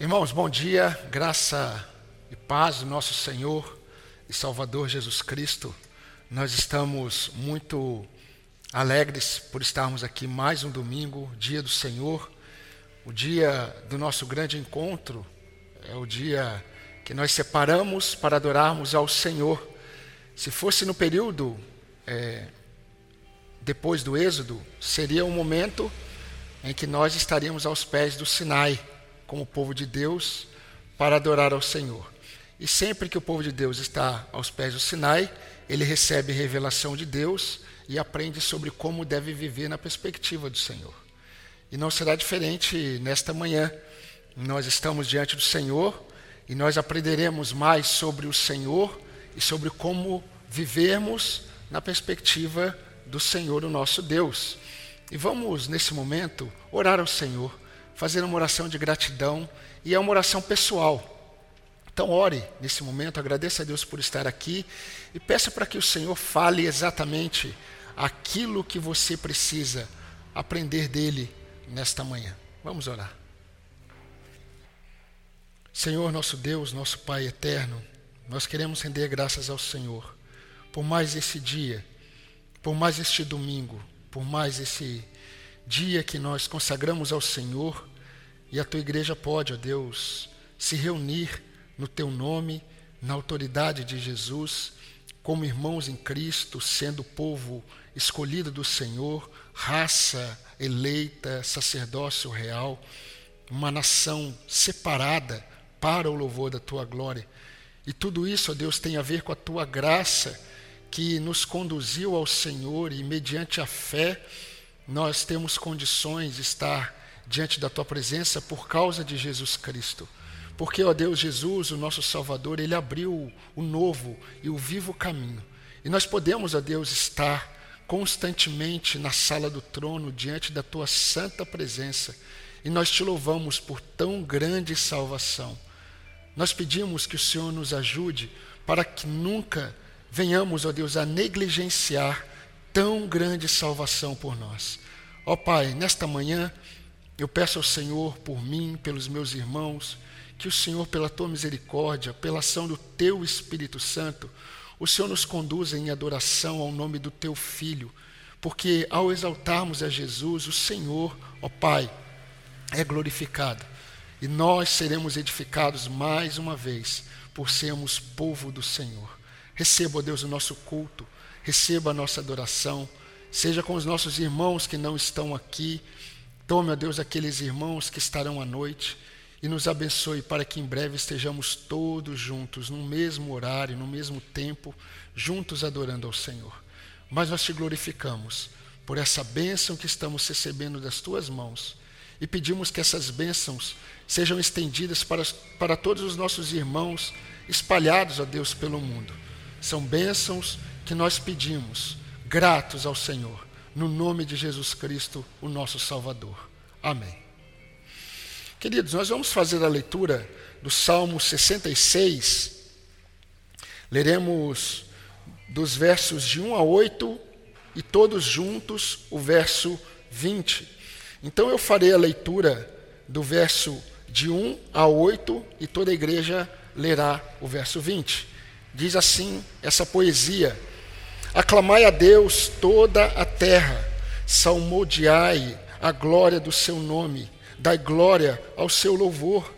Irmãos, bom dia, graça e paz do nosso Senhor e Salvador Jesus Cristo. Nós estamos muito alegres por estarmos aqui mais um domingo, dia do Senhor, o dia do nosso grande encontro, é o dia que nós separamos para adorarmos ao Senhor. Se fosse no período é, depois do Êxodo, seria um momento em que nós estaríamos aos pés do Sinai como povo de Deus para adorar ao Senhor. E sempre que o povo de Deus está aos pés do Sinai, ele recebe revelação de Deus e aprende sobre como deve viver na perspectiva do Senhor. E não será diferente nesta manhã. Nós estamos diante do Senhor e nós aprenderemos mais sobre o Senhor e sobre como vivermos na perspectiva do Senhor, o nosso Deus. E vamos, nesse momento, orar ao Senhor fazer uma oração de gratidão e é uma oração pessoal. Então, ore nesse momento, agradeça a Deus por estar aqui e peça para que o Senhor fale exatamente aquilo que você precisa aprender dele nesta manhã. Vamos orar. Senhor, nosso Deus, nosso Pai eterno, nós queremos render graças ao Senhor por mais esse dia, por mais este domingo, por mais esse dia que nós consagramos ao Senhor e a tua igreja pode, ó Deus, se reunir no teu nome, na autoridade de Jesus, como irmãos em Cristo, sendo povo escolhido do Senhor, raça eleita, sacerdócio real, uma nação separada para o louvor da tua glória. E tudo isso, ó Deus, tem a ver com a tua graça que nos conduziu ao Senhor e mediante a fé nós temos condições de estar diante da tua presença por causa de Jesus Cristo. Porque, ó Deus, Jesus, o nosso Salvador, ele abriu o novo e o vivo caminho. E nós podemos, ó Deus, estar constantemente na sala do trono, diante da tua santa presença. E nós te louvamos por tão grande salvação. Nós pedimos que o Senhor nos ajude para que nunca venhamos, ó Deus, a negligenciar tão grande salvação por nós. Ó Pai, nesta manhã eu peço ao Senhor por mim, pelos meus irmãos, que o Senhor, pela tua misericórdia, pela ação do teu Espírito Santo, o Senhor nos conduza em adoração ao nome do teu Filho, porque ao exaltarmos a Jesus, o Senhor, ó Pai, é glorificado. E nós seremos edificados mais uma vez por sermos povo do Senhor. Receba, ó Deus, o nosso culto, receba a nossa adoração, seja com os nossos irmãos que não estão aqui Tome, ó Deus, aqueles irmãos que estarão à noite e nos abençoe para que em breve estejamos todos juntos, no mesmo horário, no mesmo tempo, juntos adorando ao Senhor. Mas nós te glorificamos por essa bênção que estamos recebendo das tuas mãos e pedimos que essas bênçãos sejam estendidas para, para todos os nossos irmãos espalhados, ó Deus, pelo mundo. São bênçãos que nós pedimos, gratos ao Senhor no nome de Jesus Cristo, o nosso Salvador. Amém. Queridos, nós vamos fazer a leitura do Salmo 66. Leremos dos versos de 1 a 8 e todos juntos o verso 20. Então eu farei a leitura do verso de 1 a 8 e toda a igreja lerá o verso 20. Diz assim essa poesia Aclamai a Deus toda a terra, salmodiai a glória do seu nome, dai glória ao seu louvor.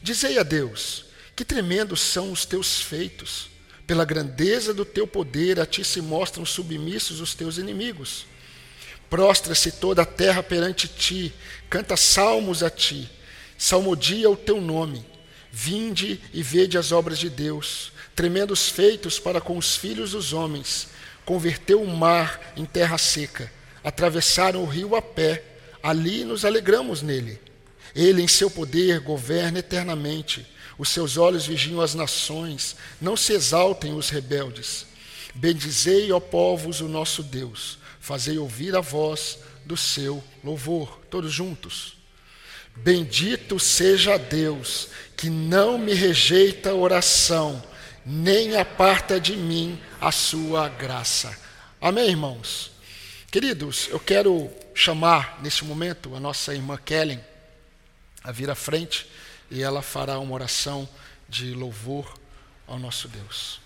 Dizei a Deus: que tremendos são os teus feitos. Pela grandeza do teu poder, a ti se mostram submissos os teus inimigos. Prostra-se toda a terra perante ti, canta salmos a ti, salmodia o teu nome. Vinde e vede as obras de Deus, tremendos feitos para com os filhos dos homens converteu o mar em terra seca, atravessaram o rio a pé, ali nos alegramos nele. Ele, em seu poder, governa eternamente. Os seus olhos vigiam as nações, não se exaltem os rebeldes. Bendizei, ó povos, o nosso Deus, fazei ouvir a voz do seu louvor, todos juntos. Bendito seja Deus, que não me rejeita a oração, nem aparta de mim a sua graça. Amém, irmãos? Queridos, eu quero chamar neste momento a nossa irmã Kellen a vir à frente e ela fará uma oração de louvor ao nosso Deus.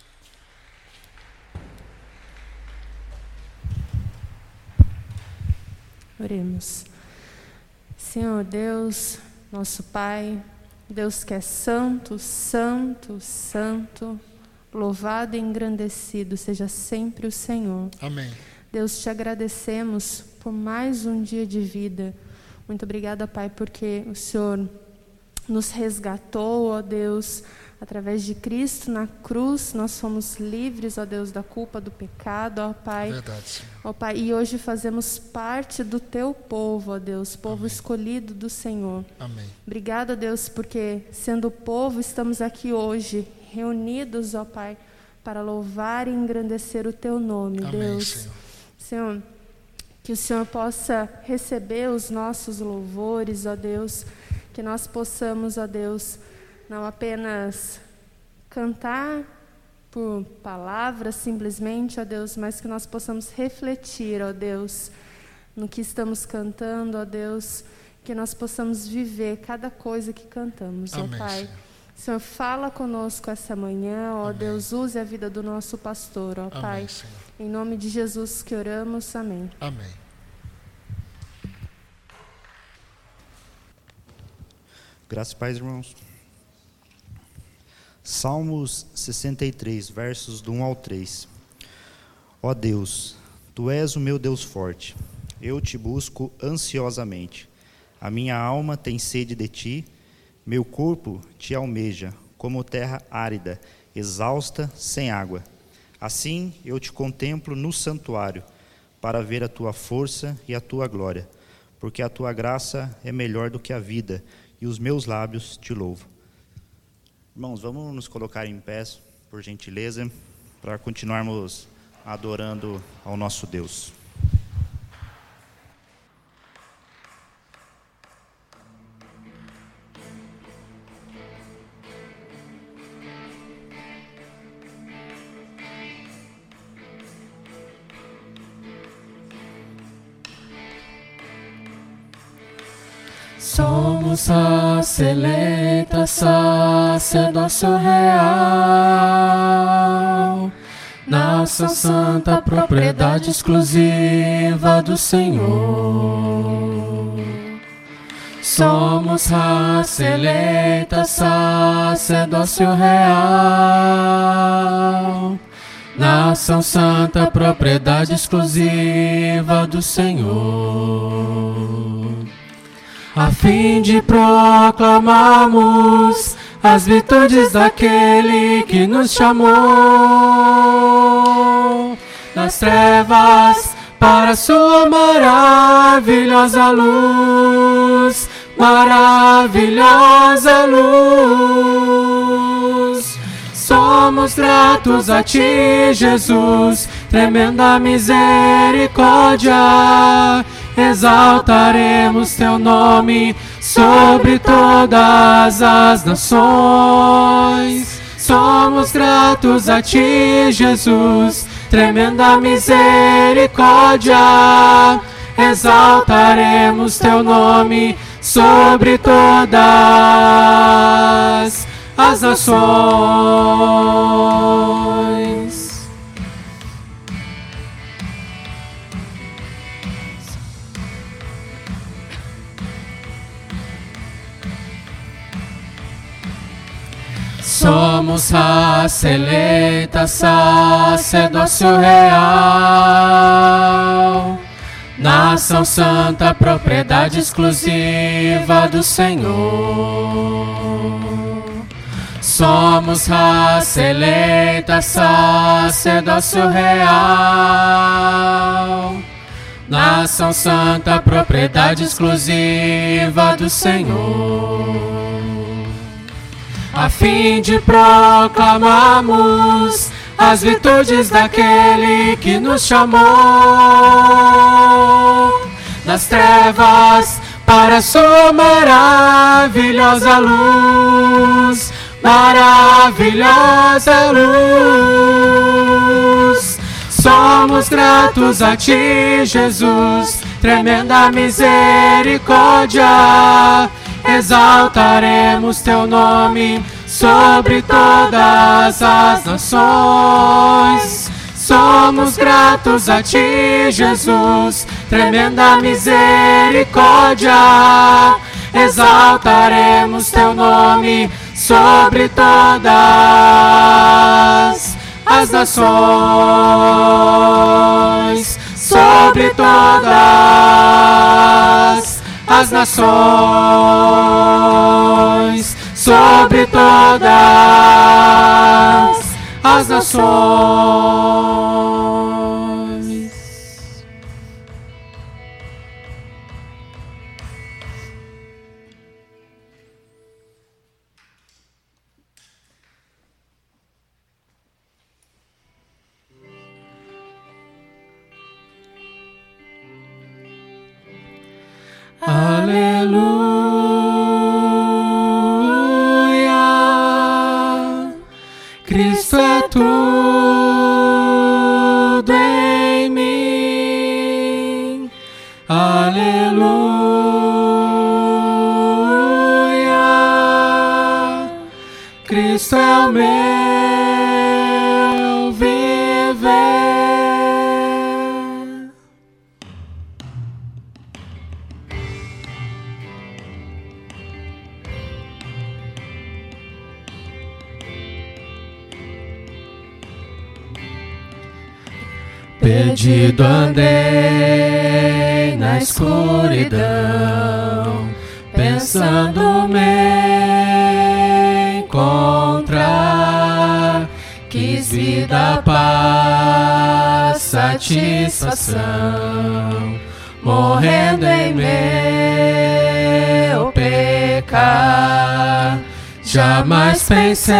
Oremos. Senhor Deus, nosso Pai, Deus que é santo, santo, santo, louvado e engrandecido seja sempre o Senhor. Amém. Deus, te agradecemos por mais um dia de vida. Muito obrigada, Pai, porque o Senhor nos resgatou, ó Deus, Através de Cristo na cruz, nós somos livres, ó Deus, da culpa do pecado, ó Pai. Verdade. Ó Pai, e hoje fazemos parte do teu povo, ó Deus, povo Amém. escolhido do Senhor. Amém. Obrigada, Deus, porque sendo povo estamos aqui hoje, reunidos, ó Pai, para louvar e engrandecer o teu nome, Amém, Deus. Senhor. Senhor, que o Senhor possa receber os nossos louvores, ó Deus, que nós possamos, ó Deus, não apenas cantar por palavras simplesmente, ó Deus, mas que nós possamos refletir, ó Deus, no que estamos cantando, ó Deus, que nós possamos viver cada coisa que cantamos, Amém, ó Pai. Senhor. Senhor, fala conosco essa manhã, ó Amém. Deus, use a vida do nosso pastor, ó Amém, Pai. Senhor. Em nome de Jesus que oramos, amém. Amém. Graças e paz, irmãos. Salmos 63, versos do 1 ao 3. Ó Deus, tu és o meu Deus forte. Eu te busco ansiosamente. A minha alma tem sede de ti, meu corpo te almeja, como terra árida, exausta, sem água. Assim eu te contemplo no santuário, para ver a tua força e a tua glória, porque a tua graça é melhor do que a vida, e os meus lábios te louvam. Irmãos, vamos nos colocar em pé, por gentileza, para continuarmos adorando ao nosso Deus. Somos a eleita sacerdócio real, nação santa, propriedade exclusiva do Senhor. Somos raça sacerdócio real, nação santa, propriedade exclusiva do Senhor a fim de proclamarmos as virtudes daquele que nos chamou nas trevas para sua maravilhosa luz, maravilhosa luz. Somos gratos a ti, Jesus, tremenda misericórdia exaltaremos teu nome sobre todas as nações. Somos gratos a ti, Jesus, tremenda misericórdia. Exaltaremos teu nome sobre todas as nações. Somos raça eleita, sacerdócio real, nação santa, propriedade exclusiva do Senhor. Somos raça eleita, sacerdócio real, nação santa, propriedade exclusiva do Senhor a fim de proclamarmos as virtudes daquele que nos chamou das trevas para sua maravilhosa luz, maravilhosa luz. Somos gratos a ti, Jesus, tremenda misericórdia exaltaremos teu nome sobre todas as nações. Somos gratos a ti, Jesus, tremenda misericórdia. Exaltaremos teu nome sobre todas as nações, sobre todas as nações, sobre todas as nações. Perdido andei na escuridão, pensando me encontrar. Quis vida, paz, satisfação, morrendo em meu pecar. Jamais pensei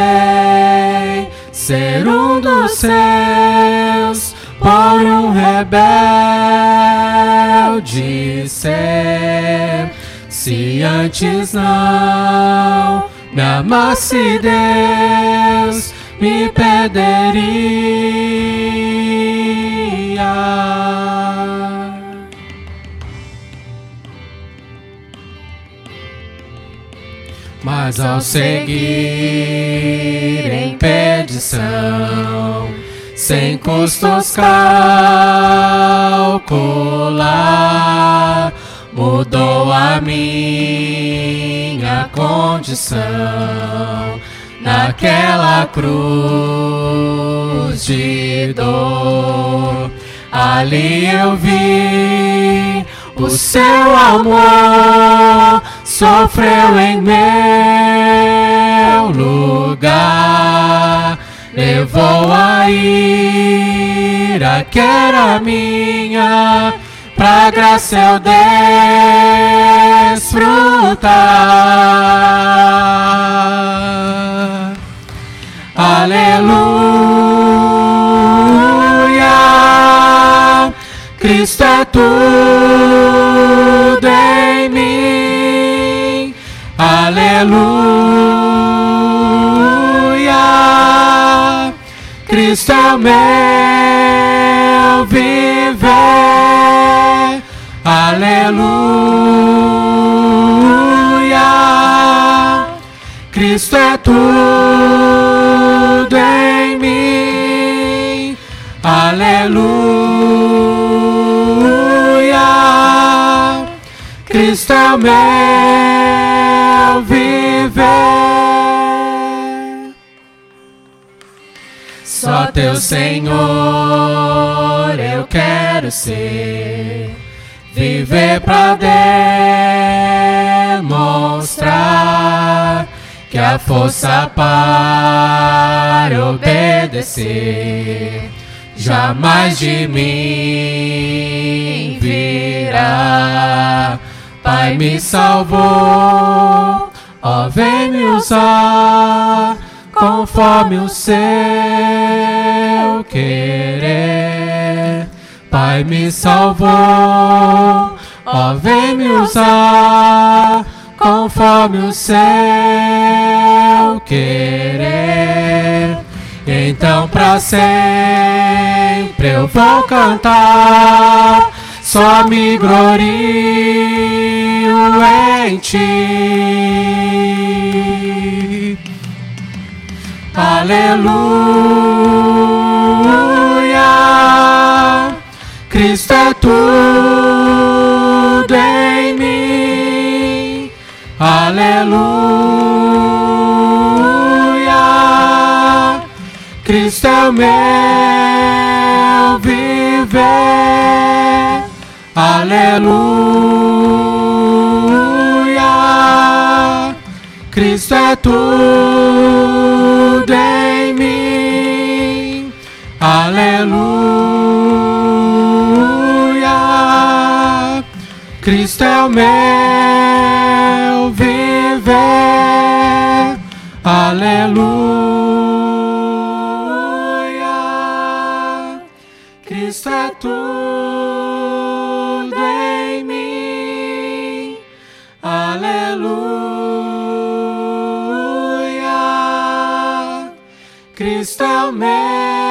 ser um dos seus, por um rebelde ser. Se antes não me amasse Deus, me perderia. Mas ao seguir em perdição, sem custos calcular, mudou a minha condição naquela cruz de dor. Ali eu vi o seu amor sofreu em meu lugar, levou a ira que era minha, pra graça eu desfrutar. Aleluia, Cristo é tudo em mim. Aleluia, Cristo é o meu viver. Aleluia, Cristo é tudo em mim. Aleluia, Cristo é o meu viver. Só teu Senhor eu quero ser, viver pra demonstrar que a força para obedecer jamais de mim virá. Pai me salvou, ó vem me usar conforme o seu querer. Pai me salvou, ó vem me usar conforme o seu querer. Então pra sempre eu vou cantar só me glorio em ti. Aleluia, Cristo é tudo em mim. Aleluia, Cristo é o meu viver. Aleluia, Cristo é tudo em mim. Aleluia, Cristo é o meu viver. Aleluia, Cristo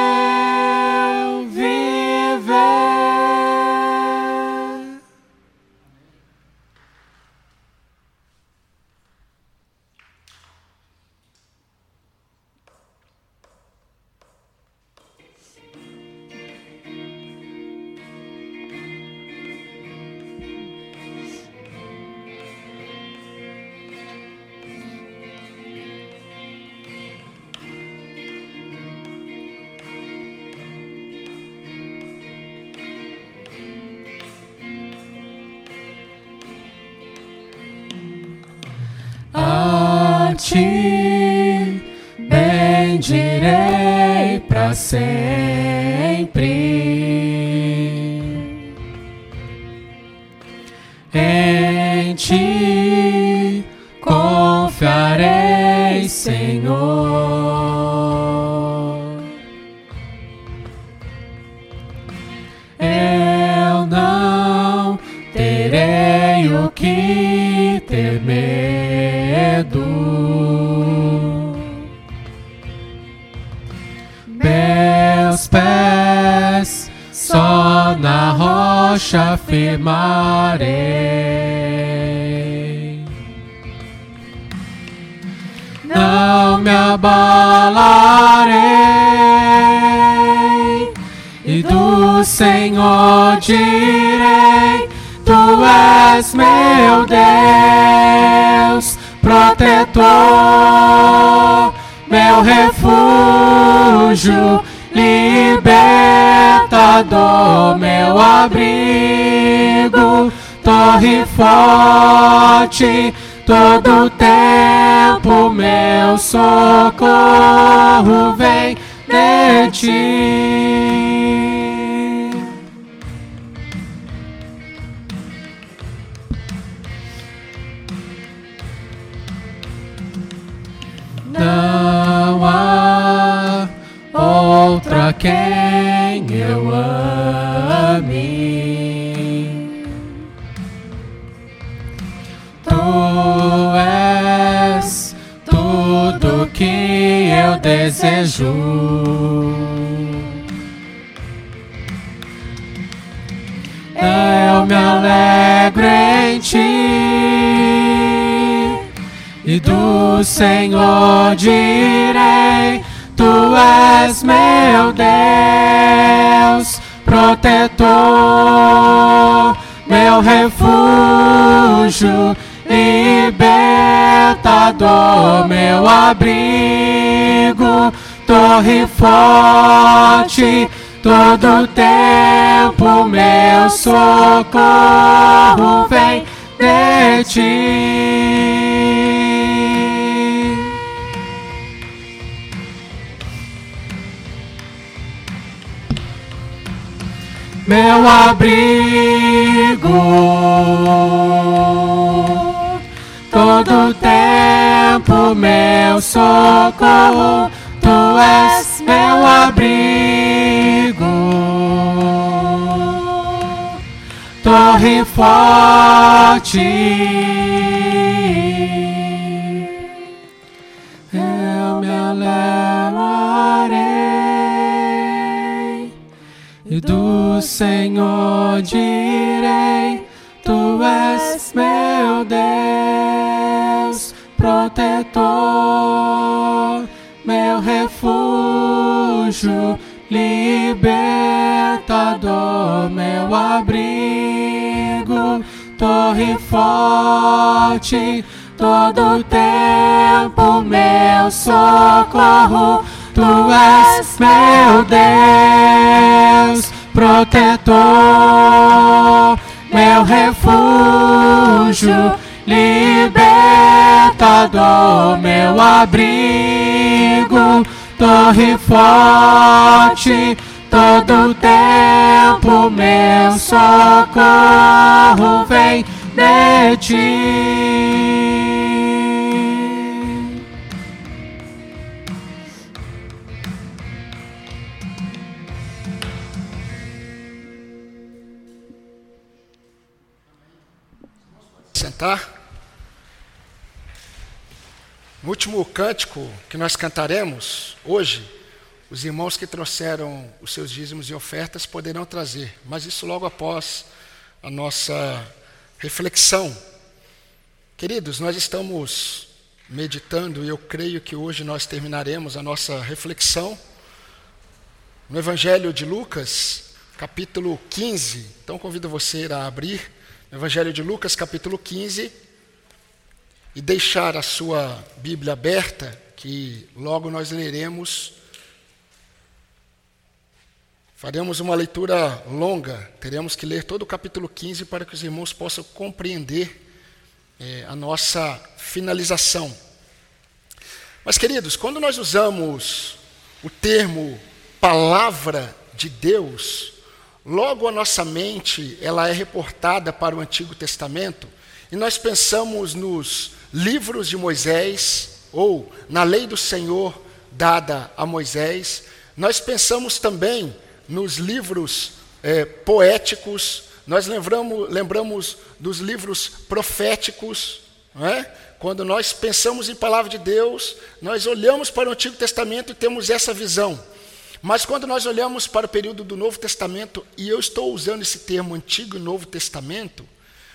protetor, meu refúgio, libertador, meu abrigo, torre forte. Todo tempo meu socorro vem de ti. Quem eu ame. Tu és tudo que eu desejo. Eu me alegro em ti e do Senhor direi: Tu és meu Deus, protetor, meu refúgio, libertador, meu abrigo, torre forte. Todo tempo meu socorro vem de ti. Meu abrigo. Todo tempo meu socorro, tu és meu abrigo. Torre forte, do Senhor direi: Tu és meu Deus, protetor, meu refúgio, libertador, meu abrigo, torre forte, todo tempo meu socorro. Tu és meu Deus, protetor, meu refúgio, libertador, meu abrigo, torre forte, todo tempo meu socorro vem de ti. Sentar. No último cântico que nós cantaremos hoje, os irmãos que trouxeram os seus dízimos e ofertas poderão trazer, mas isso logo após a nossa reflexão. Queridos, nós estamos meditando e eu creio que hoje nós terminaremos a nossa reflexão no Evangelho de Lucas, capítulo 15. Então convido você a abrir Evangelho de Lucas, capítulo 15, e deixar a sua Bíblia aberta, que logo nós leremos. Faremos uma leitura longa, teremos que ler todo o capítulo 15 para que os irmãos possam compreender é, a nossa finalização. Mas, queridos, quando nós usamos o termo palavra de Deus, Logo a nossa mente, ela é reportada para o Antigo Testamento, e nós pensamos nos livros de Moisés ou na lei do Senhor dada a Moisés. Nós pensamos também nos livros é, poéticos, nós lembramos, lembramos dos livros proféticos, é? Quando nós pensamos em palavra de Deus, nós olhamos para o Antigo Testamento e temos essa visão. Mas quando nós olhamos para o período do Novo Testamento, e eu estou usando esse termo Antigo e Novo Testamento,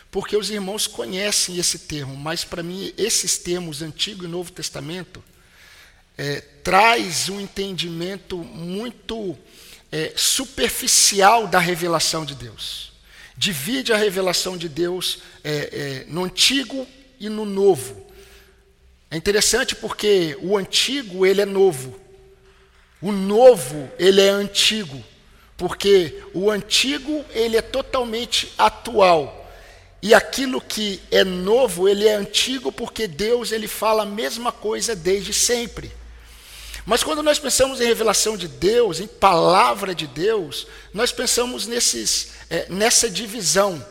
porque os irmãos conhecem esse termo, mas para mim esses termos Antigo e Novo Testamento é, traz um entendimento muito é, superficial da revelação de Deus. Divide a revelação de Deus é, é no Antigo e no Novo. É interessante porque o Antigo ele é novo o novo, ele é antigo, porque o antigo, ele é totalmente atual. E aquilo que é novo, ele é antigo porque Deus, ele fala a mesma coisa desde sempre. Mas quando nós pensamos em revelação de Deus, em palavra de Deus, nós pensamos nesses, é, nessa divisão.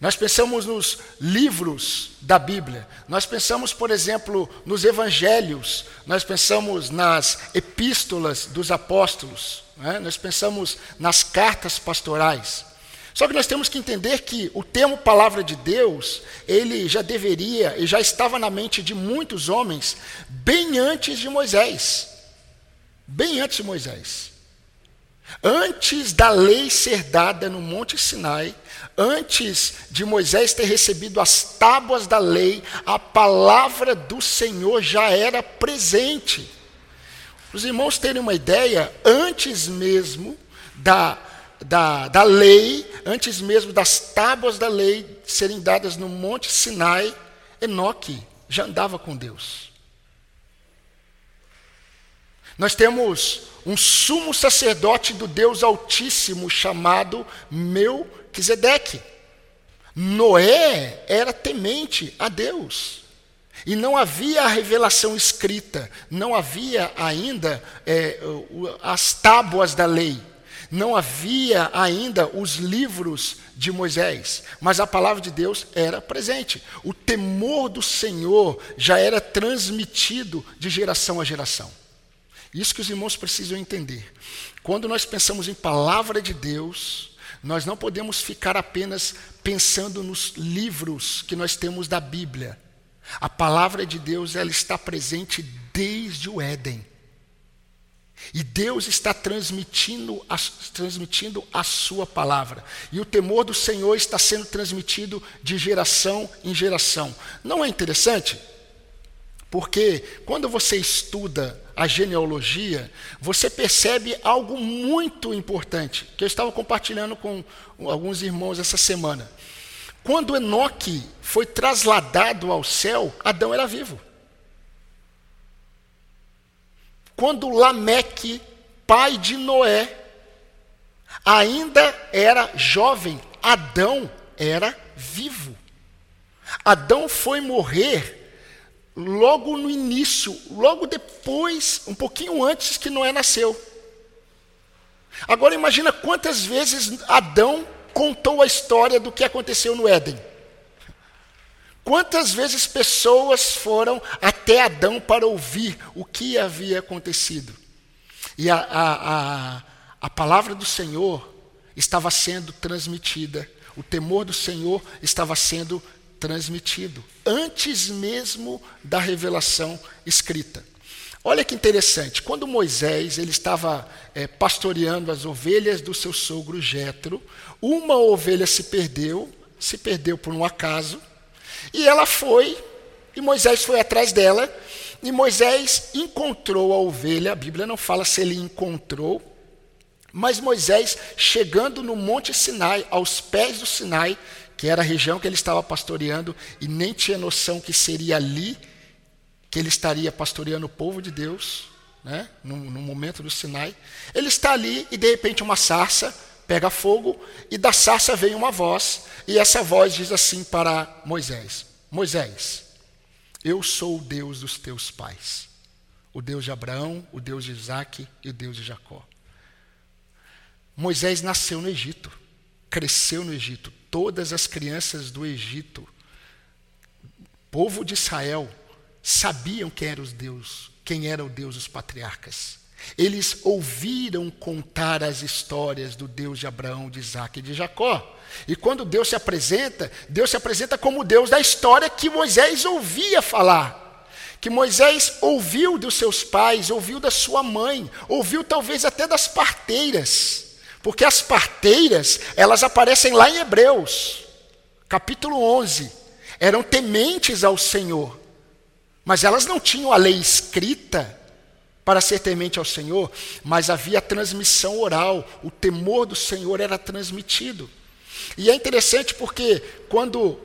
Nós pensamos nos livros da Bíblia, nós pensamos, por exemplo, nos evangelhos, nós pensamos nas epístolas dos apóstolos, né? nós pensamos nas cartas pastorais. Só que nós temos que entender que o termo palavra de Deus, ele já deveria e já estava na mente de muitos homens bem antes de Moisés. Bem antes de Moisés. Antes da lei ser dada no Monte Sinai, antes de Moisés ter recebido as tábuas da lei, a palavra do Senhor já era presente. Os irmãos terem uma ideia, antes mesmo da, da, da lei, antes mesmo das tábuas da lei serem dadas no Monte Sinai, Enoque já andava com Deus. Nós temos um sumo sacerdote do Deus Altíssimo chamado Melquisedeque. Noé era temente a Deus. E não havia a revelação escrita, não havia ainda é, as tábuas da lei, não havia ainda os livros de Moisés, mas a palavra de Deus era presente. O temor do Senhor já era transmitido de geração a geração. Isso que os irmãos precisam entender. Quando nós pensamos em palavra de Deus, nós não podemos ficar apenas pensando nos livros que nós temos da Bíblia. A palavra de Deus ela está presente desde o Éden. E Deus está transmitindo a, transmitindo a sua palavra. E o temor do Senhor está sendo transmitido de geração em geração. Não é interessante? Porque quando você estuda a genealogia, você percebe algo muito importante, que eu estava compartilhando com alguns irmãos essa semana. Quando Enoque foi trasladado ao céu, Adão era vivo. Quando Lameque, pai de Noé, ainda era jovem, Adão era vivo. Adão foi morrer logo no início, logo depois, um pouquinho antes que Noé nasceu. Agora imagina quantas vezes Adão contou a história do que aconteceu no Éden. Quantas vezes pessoas foram até Adão para ouvir o que havia acontecido? E a, a, a, a palavra do Senhor estava sendo transmitida, o temor do Senhor estava sendo transmitido, antes mesmo da revelação escrita. Olha que interessante, quando Moisés ele estava é, pastoreando as ovelhas do seu sogro Jetro, uma ovelha se perdeu, se perdeu por um acaso, e ela foi, e Moisés foi atrás dela, e Moisés encontrou a ovelha, a Bíblia não fala se ele encontrou, mas Moisés, chegando no Monte Sinai, aos pés do Sinai, que era a região que ele estava pastoreando, e nem tinha noção que seria ali que ele estaria pastoreando o povo de Deus, né, no, no momento do Sinai. Ele está ali e de repente uma sarça pega fogo, e da sarça vem uma voz, e essa voz diz assim para Moisés: Moisés, eu sou o Deus dos teus pais, o Deus de Abraão, o Deus de Isaac e o Deus de Jacó. Moisés nasceu no Egito, cresceu no Egito. Todas as crianças do Egito, povo de Israel, sabiam quem era os Deus, quem era o Deus dos patriarcas. Eles ouviram contar as histórias do Deus de Abraão, de Isaac e de Jacó. E quando Deus se apresenta, Deus se apresenta como o Deus da história que Moisés ouvia falar. Que Moisés ouviu dos seus pais, ouviu da sua mãe, ouviu talvez até das parteiras. Porque as parteiras, elas aparecem lá em Hebreus, capítulo 11. Eram tementes ao Senhor, mas elas não tinham a lei escrita para ser temente ao Senhor, mas havia transmissão oral, o temor do Senhor era transmitido. E é interessante porque quando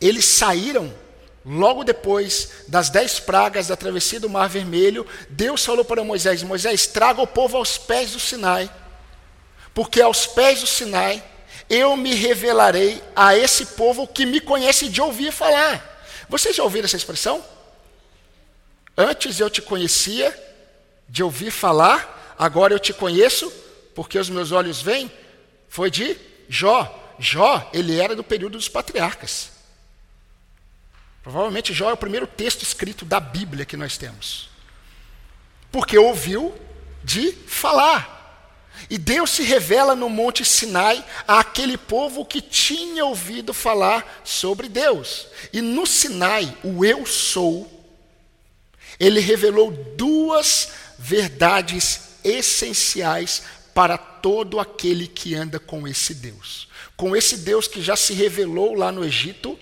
eles saíram, logo depois das dez pragas da travessia do Mar Vermelho, Deus falou para Moisés: Moisés, traga o povo aos pés do Sinai, porque aos pés do Sinai eu me revelarei a esse povo que me conhece de ouvir falar. Vocês já ouviram essa expressão? Antes eu te conhecia de ouvir falar, agora eu te conheço, porque os meus olhos veem. Foi de Jó. Jó, ele era do período dos patriarcas. Provavelmente Jó é o primeiro texto escrito da Bíblia que nós temos. Porque ouviu de falar. E Deus se revela no Monte Sinai àquele povo que tinha ouvido falar sobre Deus. E no Sinai, o Eu Sou ele revelou duas verdades essenciais para todo aquele que anda com esse Deus. Com esse Deus que já se revelou lá no Egito,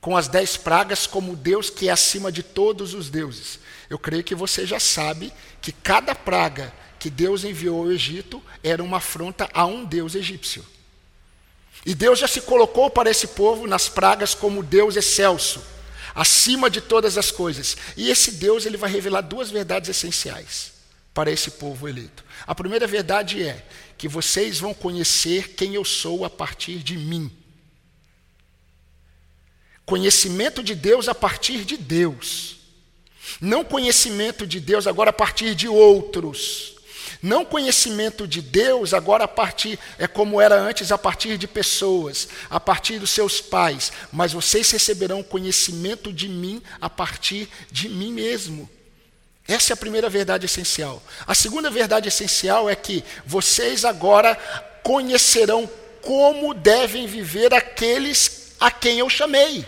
com as dez pragas, como Deus que é acima de todos os deuses. Eu creio que você já sabe que cada praga que Deus enviou ao Egito era uma afronta a um Deus egípcio. E Deus já se colocou para esse povo nas pragas como Deus excelso acima de todas as coisas. E esse Deus ele vai revelar duas verdades essenciais para esse povo eleito. A primeira verdade é que vocês vão conhecer quem eu sou a partir de mim. Conhecimento de Deus a partir de Deus. Não conhecimento de Deus agora a partir de outros. Não conhecimento de Deus agora a partir, é como era antes, a partir de pessoas, a partir dos seus pais, mas vocês receberão conhecimento de mim a partir de mim mesmo. Essa é a primeira verdade essencial. A segunda verdade essencial é que vocês agora conhecerão como devem viver aqueles a quem eu chamei.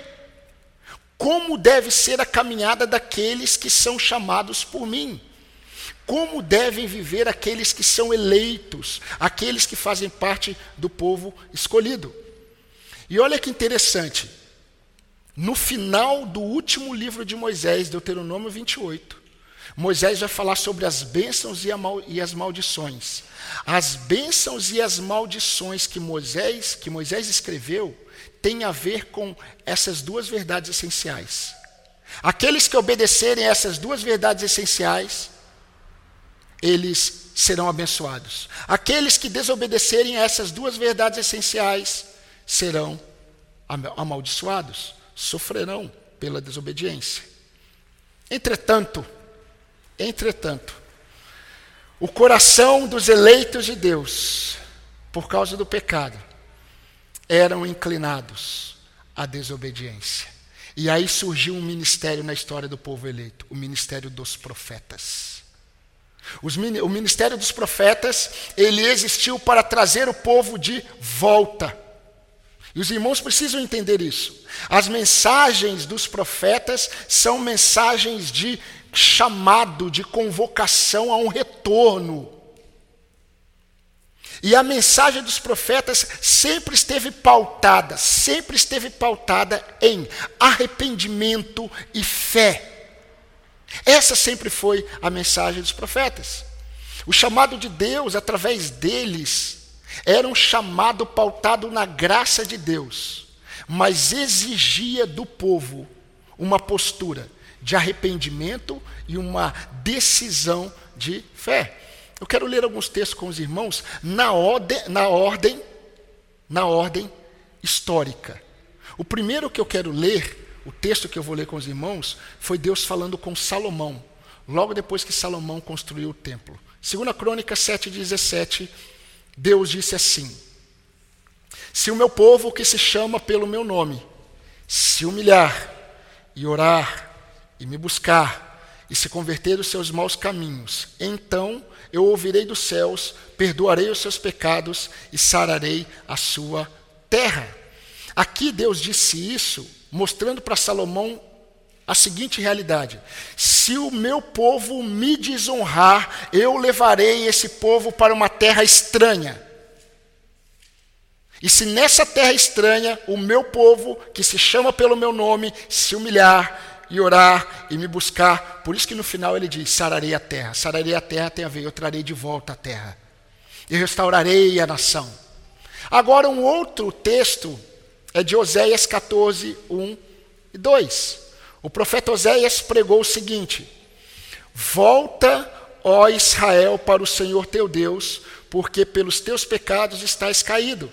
Como deve ser a caminhada daqueles que são chamados por mim. Como devem viver aqueles que são eleitos, aqueles que fazem parte do povo escolhido. E olha que interessante, no final do último livro de Moisés, Deuteronômio 28, Moisés vai falar sobre as bênçãos e, as maldições. As bênçãos e as maldições que Moisés, que Moisés escreveu têm a ver com essas duas verdades essenciais. Aqueles que obedecerem a essas duas verdades essenciais eles serão abençoados. Aqueles que desobedecerem a essas duas verdades essenciais serão amaldiçoados, sofrerão pela desobediência. Entretanto, entretanto, o coração dos eleitos de Deus, por causa do pecado, eram inclinados à desobediência. E aí surgiu um ministério na história do povo eleito, o ministério dos profetas. O ministério dos profetas, ele existiu para trazer o povo de volta. E os irmãos precisam entender isso. As mensagens dos profetas são mensagens de chamado, de convocação a um retorno. E a mensagem dos profetas sempre esteve pautada, sempre esteve pautada em arrependimento e fé. Essa sempre foi a mensagem dos profetas. O chamado de Deus, através deles, era um chamado pautado na graça de Deus, mas exigia do povo uma postura de arrependimento e uma decisão de fé. Eu quero ler alguns textos com os irmãos na ordem, na ordem, na ordem histórica. O primeiro que eu quero ler o texto que eu vou ler com os irmãos foi Deus falando com Salomão, logo depois que Salomão construiu o templo. Segunda Crônica 7:17, Deus disse assim: Se o meu povo que se chama pelo meu nome se humilhar e orar e me buscar e se converter dos seus maus caminhos, então eu ouvirei dos céus, perdoarei os seus pecados e sararei a sua terra. Aqui Deus disse isso mostrando para Salomão a seguinte realidade: se o meu povo me desonrar, eu levarei esse povo para uma terra estranha. E se nessa terra estranha o meu povo, que se chama pelo meu nome, se humilhar e orar e me buscar, por isso que no final ele diz: sararei a terra. Sararei a terra tem a ver, eu trarei de volta a terra. E restaurarei a nação. Agora, um outro texto é de Oséias 14, 1 e 2. O profeta Oséias pregou o seguinte: Volta, ó Israel, para o Senhor teu Deus, porque pelos teus pecados estás caído.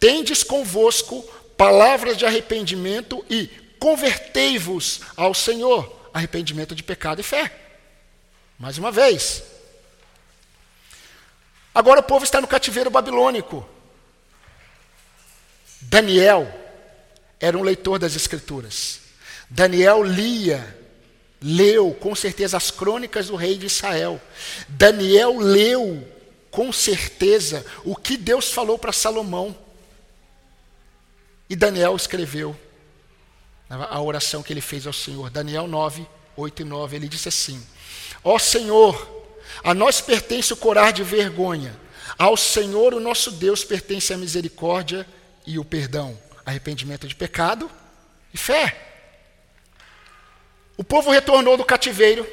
Tendes convosco palavras de arrependimento e convertei-vos ao Senhor. Arrependimento de pecado e fé. Mais uma vez. Agora o povo está no cativeiro babilônico. Daniel, era um leitor das Escrituras. Daniel lia, leu com certeza as crônicas do rei de Israel. Daniel leu com certeza o que Deus falou para Salomão. E Daniel escreveu a oração que ele fez ao Senhor. Daniel 9, 8 e 9. Ele disse assim: Ó Senhor, a nós pertence o corar de vergonha. Ao Senhor, o nosso Deus, pertence a misericórdia e o perdão arrependimento de pecado e fé. O povo retornou do cativeiro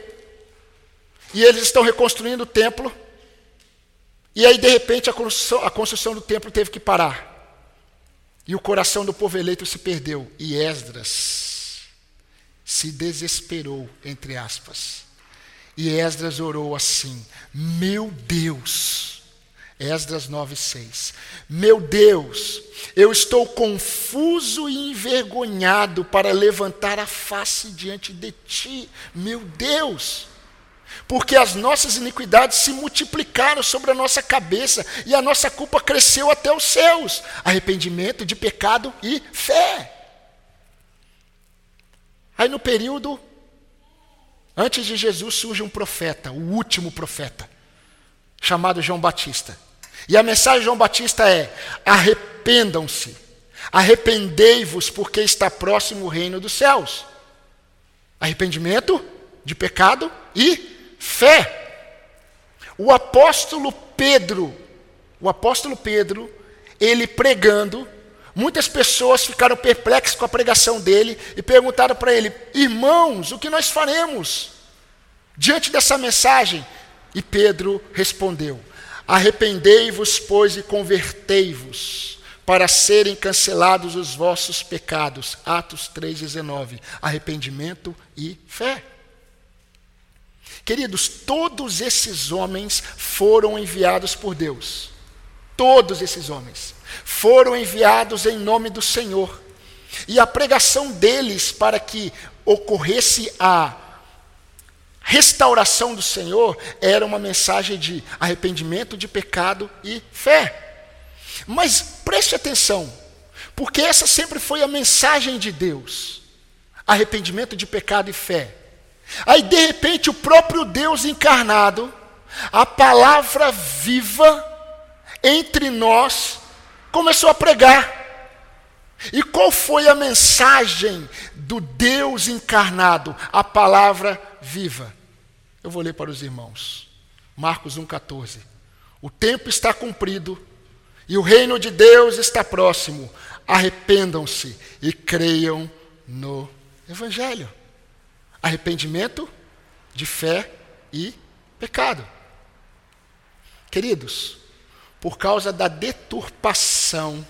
e eles estão reconstruindo o templo. E aí, de repente, a construção, a construção do templo teve que parar. E o coração do povo eleito se perdeu. E Esdras se desesperou, entre aspas. E Esdras orou assim: Meu Deus, Esdras 9:6. Meu Deus, eu estou confuso e envergonhado para levantar a face diante de ti, meu Deus. Porque as nossas iniquidades se multiplicaram sobre a nossa cabeça e a nossa culpa cresceu até os céus. Arrependimento de pecado e fé. Aí no período antes de Jesus surge um profeta, o último profeta, chamado João Batista. E a mensagem de João Batista é: arrependam-se, arrependei-vos, porque está próximo o reino dos céus. Arrependimento de pecado e fé. o apóstolo Pedro, o apóstolo Pedro, ele pregando, muitas pessoas ficaram perplexas com a pregação dele e perguntaram para ele: "Irmãos, o que nós faremos diante dessa mensagem?" E Pedro respondeu: Arrependei-vos, pois, e convertei-vos, para serem cancelados os vossos pecados. Atos 3,19. Arrependimento e fé. Queridos, todos esses homens foram enviados por Deus. Todos esses homens foram enviados em nome do Senhor. E a pregação deles para que ocorresse a restauração do Senhor era uma mensagem de arrependimento de pecado e fé. Mas preste atenção, porque essa sempre foi a mensagem de Deus: arrependimento de pecado e fé. Aí, de repente, o próprio Deus encarnado, a palavra viva entre nós, começou a pregar. E qual foi a mensagem do Deus encarnado? A palavra viva. Eu vou ler para os irmãos. Marcos 1,14. O tempo está cumprido e o reino de Deus está próximo. Arrependam-se e creiam no Evangelho. Arrependimento de fé e pecado. Queridos, por causa da deturpação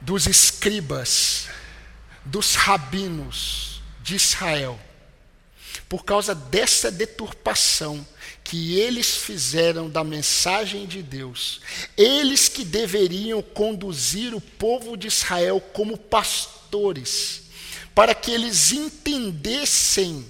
dos escribas, dos rabinos de Israel, por causa dessa deturpação que eles fizeram da mensagem de Deus, eles que deveriam conduzir o povo de Israel como pastores, para que eles entendessem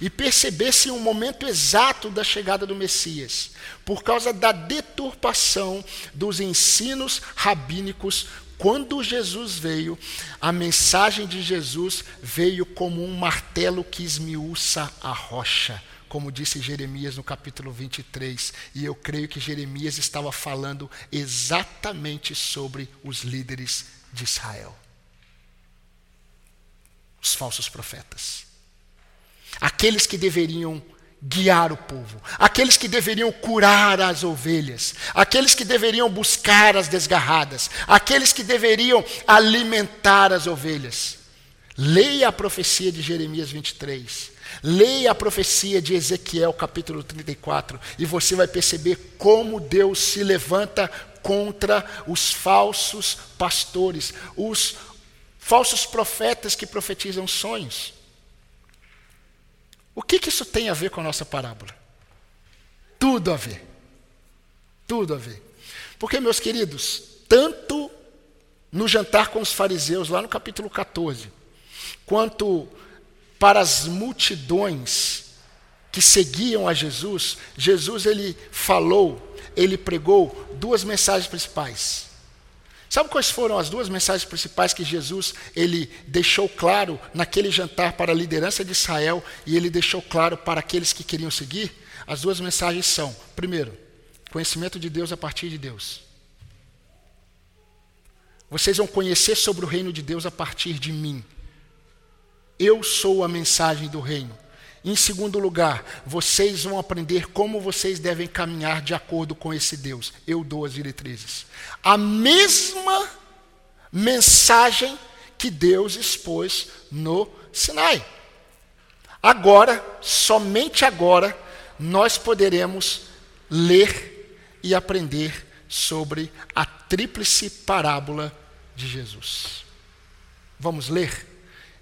e percebessem o momento exato da chegada do Messias, por causa da deturpação dos ensinos rabínicos quando Jesus veio, a mensagem de Jesus veio como um martelo que esmiuça a rocha, como disse Jeremias no capítulo 23. E eu creio que Jeremias estava falando exatamente sobre os líderes de Israel os falsos profetas. Aqueles que deveriam guiar o povo, aqueles que deveriam curar as ovelhas, aqueles que deveriam buscar as desgarradas, aqueles que deveriam alimentar as ovelhas. Leia a profecia de Jeremias 23. Leia a profecia de Ezequiel, capítulo 34, e você vai perceber como Deus se levanta contra os falsos pastores, os falsos profetas que profetizam sonhos. O que, que isso tem a ver com a nossa parábola? Tudo a ver. Tudo a ver. Porque, meus queridos, tanto no jantar com os fariseus, lá no capítulo 14, quanto para as multidões que seguiam a Jesus, Jesus ele falou, ele pregou duas mensagens principais. Sabe quais foram as duas mensagens principais que Jesus ele deixou claro naquele jantar para a liderança de Israel e ele deixou claro para aqueles que queriam seguir? As duas mensagens são: primeiro, conhecimento de Deus a partir de Deus. Vocês vão conhecer sobre o reino de Deus a partir de mim. Eu sou a mensagem do reino. Em segundo lugar, vocês vão aprender como vocês devem caminhar de acordo com esse Deus. Eu dou as diretrizes. A mesma mensagem que Deus expôs no Sinai. Agora, somente agora, nós poderemos ler e aprender sobre a tríplice parábola de Jesus. Vamos ler?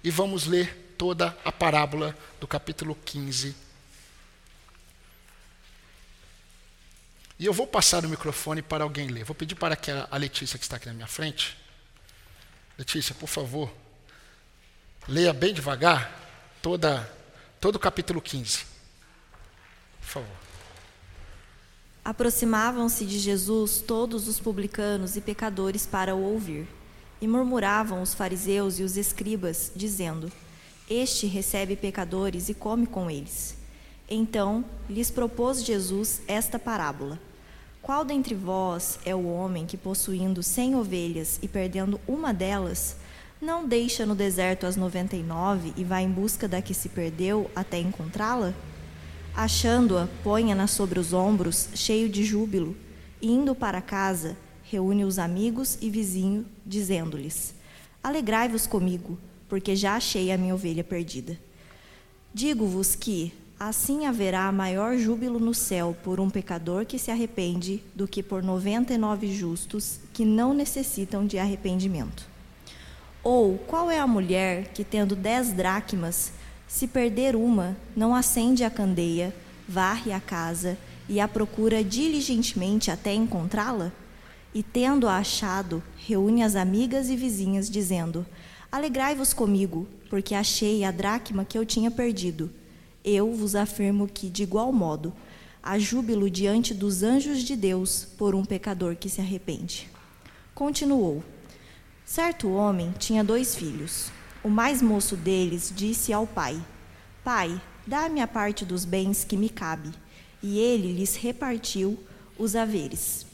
E vamos ler toda a parábola do capítulo 15. E eu vou passar o microfone para alguém ler. Vou pedir para que a Letícia, que está aqui na minha frente, Letícia, por favor, leia bem devagar toda, todo o capítulo 15. Por favor. Aproximavam-se de Jesus todos os publicanos e pecadores para o ouvir. E murmuravam os fariseus e os escribas, dizendo: este recebe pecadores e come com eles. Então lhes propôs Jesus esta parábola: Qual dentre vós é o homem que, possuindo cem ovelhas e perdendo uma delas, não deixa no deserto as noventa e nove e vai em busca da que se perdeu até encontrá-la? Achando-a, põe-na sobre os ombros, cheio de júbilo, e indo para casa, reúne os amigos e vizinhos, dizendo-lhes: Alegrai-vos comigo, porque já achei a minha ovelha perdida. Digo-vos que assim haverá maior júbilo no céu por um pecador que se arrepende do que por noventa e nove justos que não necessitam de arrependimento. Ou qual é a mulher que, tendo dez dracmas, se perder uma, não acende a candeia, varre a casa e a procura diligentemente até encontrá-la? E tendo-a achado, reúne as amigas e vizinhas, dizendo: Alegrai-vos comigo, porque achei a dracma que eu tinha perdido. Eu vos afirmo que, de igual modo, há júbilo diante dos anjos de Deus por um pecador que se arrepende. Continuou: Certo homem tinha dois filhos. O mais moço deles disse ao pai: Pai, dá-me a parte dos bens que me cabe. E ele lhes repartiu os haveres.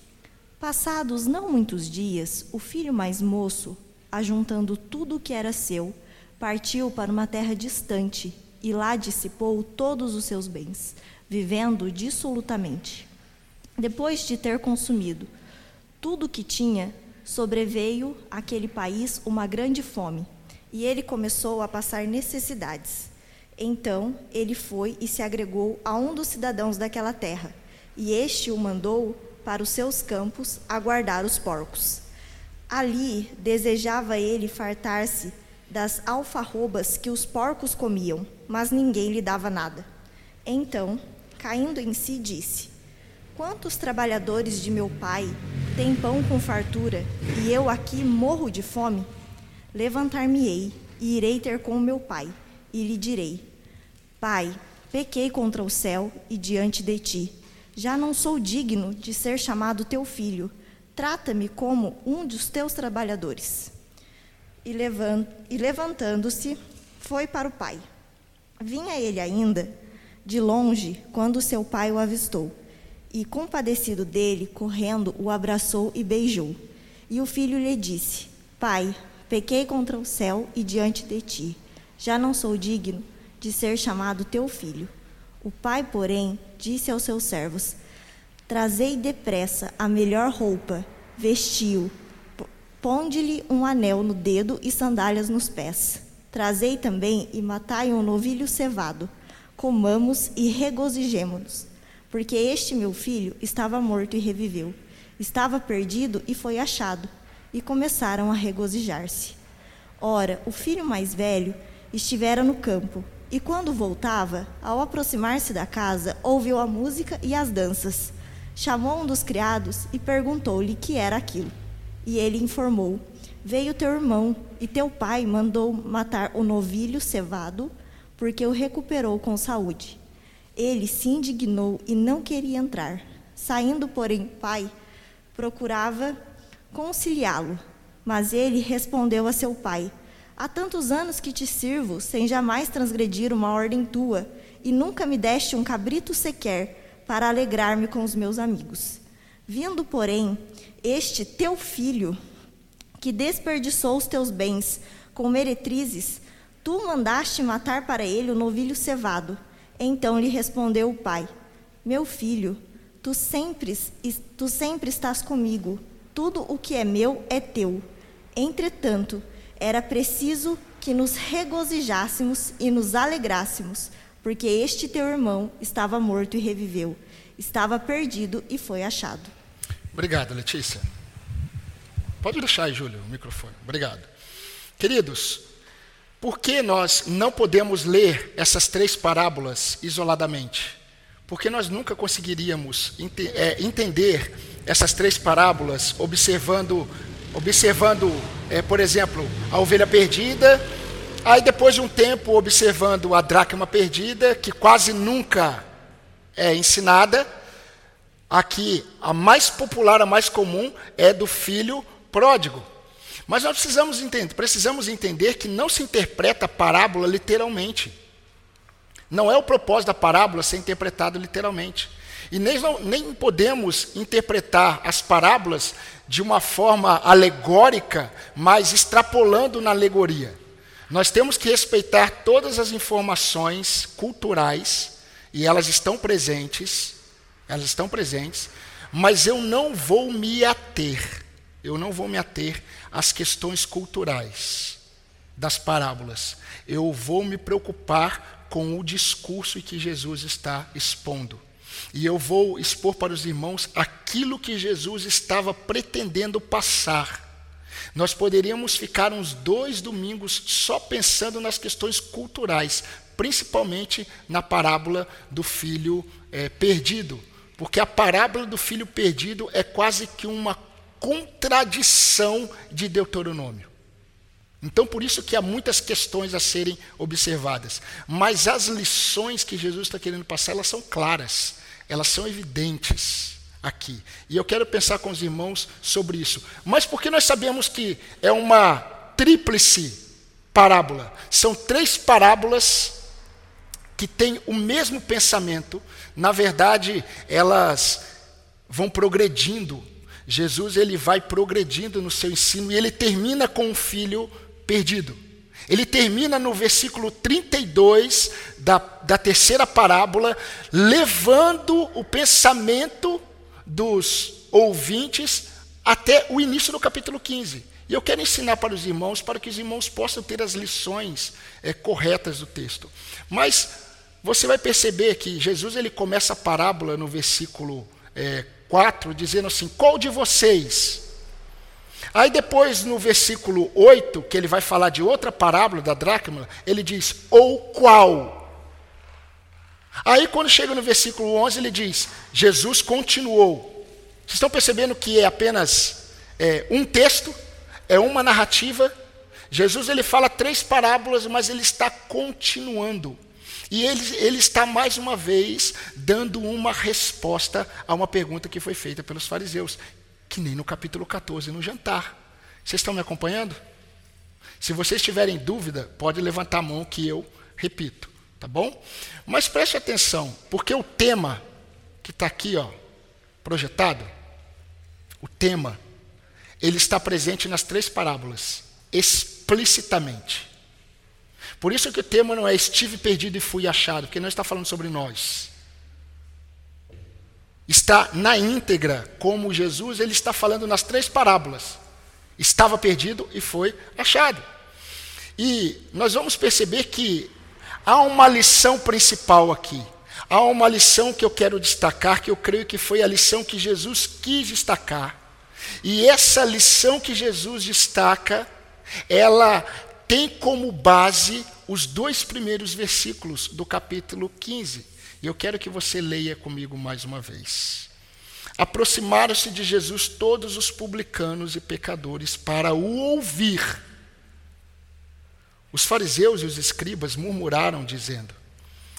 Passados não muitos dias, o filho mais moço, ajuntando tudo o que era seu, partiu para uma terra distante e lá dissipou todos os seus bens, vivendo dissolutamente. Depois de ter consumido tudo o que tinha, sobreveio àquele país uma grande fome e ele começou a passar necessidades. Então ele foi e se agregou a um dos cidadãos daquela terra, e este o mandou para os seus campos a guardar os porcos. Ali desejava ele fartar-se das alfarrobas que os porcos comiam, mas ninguém lhe dava nada. Então, caindo em si, disse: Quantos trabalhadores de meu pai têm pão com fartura, e eu aqui morro de fome? Levantar-me-ei e irei ter com meu pai, e lhe direi: Pai, pequei contra o céu e diante de ti. Já não sou digno de ser chamado teu filho. Trata-me como um dos teus trabalhadores. E, levant, levantando-se, foi para o pai. Vinha ele ainda de longe quando seu pai o avistou. E, compadecido dele, correndo, o abraçou e beijou. E o filho lhe disse: Pai, Pequei contra o céu e diante de ti. Já não sou digno de ser chamado teu filho. O pai, porém, disse aos seus servos: Trazei depressa a melhor roupa, vestiu, ponde-lhe um anel no dedo e sandálias nos pés. Trazei também e matai um novilho cevado. Comamos e regozijemo-nos, porque este meu filho estava morto e reviveu, estava perdido e foi achado e começaram a regozijar-se. Ora, o filho mais velho estivera no campo, e quando voltava, ao aproximar-se da casa, ouviu a música e as danças. Chamou um dos criados e perguntou-lhe que era aquilo. E ele informou: Veio teu irmão, e teu pai mandou matar o novilho cevado, porque o recuperou com saúde. Ele se indignou e não queria entrar. Saindo, porém, pai procurava conciliá-lo. Mas ele respondeu a seu pai: Há tantos anos que te sirvo, sem jamais transgredir uma ordem tua, e nunca me deste um cabrito sequer para alegrar-me com os meus amigos. Vindo, porém, este teu filho, que desperdiçou os teus bens com meretrizes, tu mandaste matar para ele o novilho cevado. Então lhe respondeu o pai: Meu filho, tu sempre, tu sempre estás comigo tudo o que é meu é teu. Entretanto, era preciso que nos regozijássemos e nos alegrássemos, porque este teu irmão estava morto e reviveu, estava perdido e foi achado. Obrigado, Letícia. Pode deixar aí, Júlio, o microfone. Obrigado. Queridos, por que nós não podemos ler essas três parábolas isoladamente? Porque nós nunca conseguiríamos é, entender essas três parábolas, observando, observando, é, por exemplo, a ovelha perdida, aí depois de um tempo observando a dracma perdida, que quase nunca é ensinada. Aqui, a mais popular, a mais comum, é do filho pródigo. Mas nós precisamos entender, precisamos entender que não se interpreta a parábola literalmente. Não é o propósito da parábola ser interpretado literalmente. E nem, nem podemos interpretar as parábolas de uma forma alegórica, mas extrapolando na alegoria. Nós temos que respeitar todas as informações culturais e elas estão presentes, elas estão presentes, mas eu não vou me ater, eu não vou me ater às questões culturais das parábolas. Eu vou me preocupar com o discurso que Jesus está expondo. E eu vou expor para os irmãos aquilo que Jesus estava pretendendo passar. Nós poderíamos ficar uns dois domingos só pensando nas questões culturais, principalmente na parábola do filho é, perdido. Porque a parábola do filho perdido é quase que uma contradição de Deuteronômio. Então, por isso que há muitas questões a serem observadas. Mas as lições que Jesus está querendo passar, elas são claras, elas são evidentes aqui. E eu quero pensar com os irmãos sobre isso. Mas porque nós sabemos que é uma tríplice parábola. São três parábolas que têm o mesmo pensamento. Na verdade, elas vão progredindo. Jesus ele vai progredindo no seu ensino e ele termina com um filho perdido. Ele termina no versículo 32 da, da terceira parábola, levando o pensamento dos ouvintes até o início do capítulo 15. E eu quero ensinar para os irmãos, para que os irmãos possam ter as lições é, corretas do texto. Mas você vai perceber que Jesus ele começa a parábola no versículo é, 4, dizendo assim: Qual de vocês Aí depois, no versículo 8, que ele vai falar de outra parábola da dracma, ele diz, ou qual? Aí quando chega no versículo 11, ele diz, Jesus continuou. Vocês estão percebendo que é apenas é, um texto, é uma narrativa. Jesus ele fala três parábolas, mas ele está continuando. E ele, ele está mais uma vez dando uma resposta a uma pergunta que foi feita pelos fariseus, que nem no capítulo 14, no jantar. Vocês estão me acompanhando? Se vocês tiverem dúvida, pode levantar a mão que eu repito, tá bom? Mas preste atenção, porque o tema que está aqui, ó, projetado, o tema, ele está presente nas três parábolas, explicitamente. Por isso que o tema não é estive perdido e fui achado, porque não está falando sobre nós está na íntegra, como Jesus ele está falando nas três parábolas. Estava perdido e foi achado. E nós vamos perceber que há uma lição principal aqui. Há uma lição que eu quero destacar, que eu creio que foi a lição que Jesus quis destacar. E essa lição que Jesus destaca, ela tem como base os dois primeiros versículos do capítulo 15. E eu quero que você leia comigo mais uma vez. Aproximaram-se de Jesus todos os publicanos e pecadores para o ouvir. Os fariseus e os escribas murmuraram, dizendo: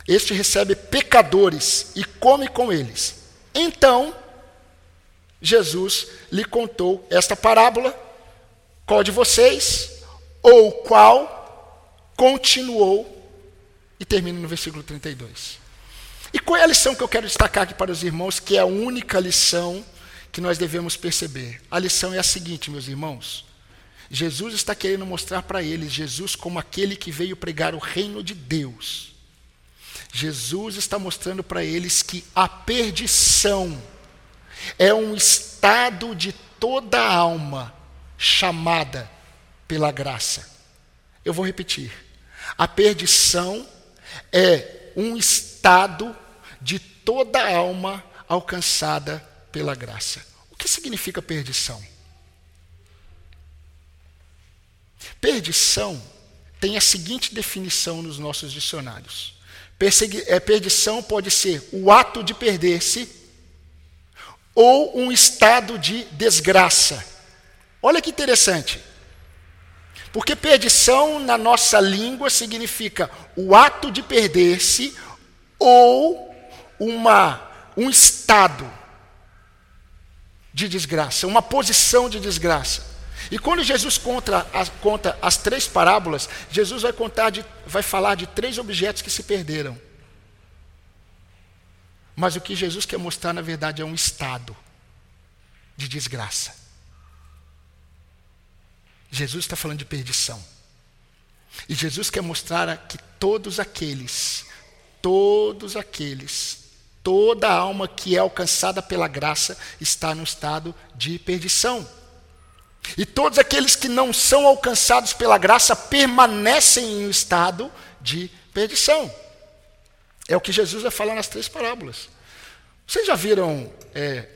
Este recebe pecadores e come com eles. Então, Jesus lhe contou esta parábola. Qual de vocês, ou qual, continuou, e termina no versículo 32. E qual é a lição que eu quero destacar aqui para os irmãos, que é a única lição que nós devemos perceber? A lição é a seguinte, meus irmãos. Jesus está querendo mostrar para eles Jesus como aquele que veio pregar o reino de Deus. Jesus está mostrando para eles que a perdição é um estado de toda a alma chamada pela graça. Eu vou repetir. A perdição é um estado de toda alma alcançada pela graça. O que significa perdição? Perdição tem a seguinte definição nos nossos dicionários. Persegui é, perdição pode ser o ato de perder-se ou um estado de desgraça. Olha que interessante. Porque perdição na nossa língua significa o ato de perder-se ou uma, um estado de desgraça, uma posição de desgraça. E quando Jesus conta, conta as três parábolas, Jesus vai contar de, vai falar de três objetos que se perderam. Mas o que Jesus quer mostrar, na verdade, é um estado de desgraça. Jesus está falando de perdição. E Jesus quer mostrar que todos aqueles todos aqueles, toda alma que é alcançada pela graça está no estado de perdição. E todos aqueles que não são alcançados pela graça permanecem em um estado de perdição. É o que Jesus vai falar nas três parábolas. Vocês já viram é,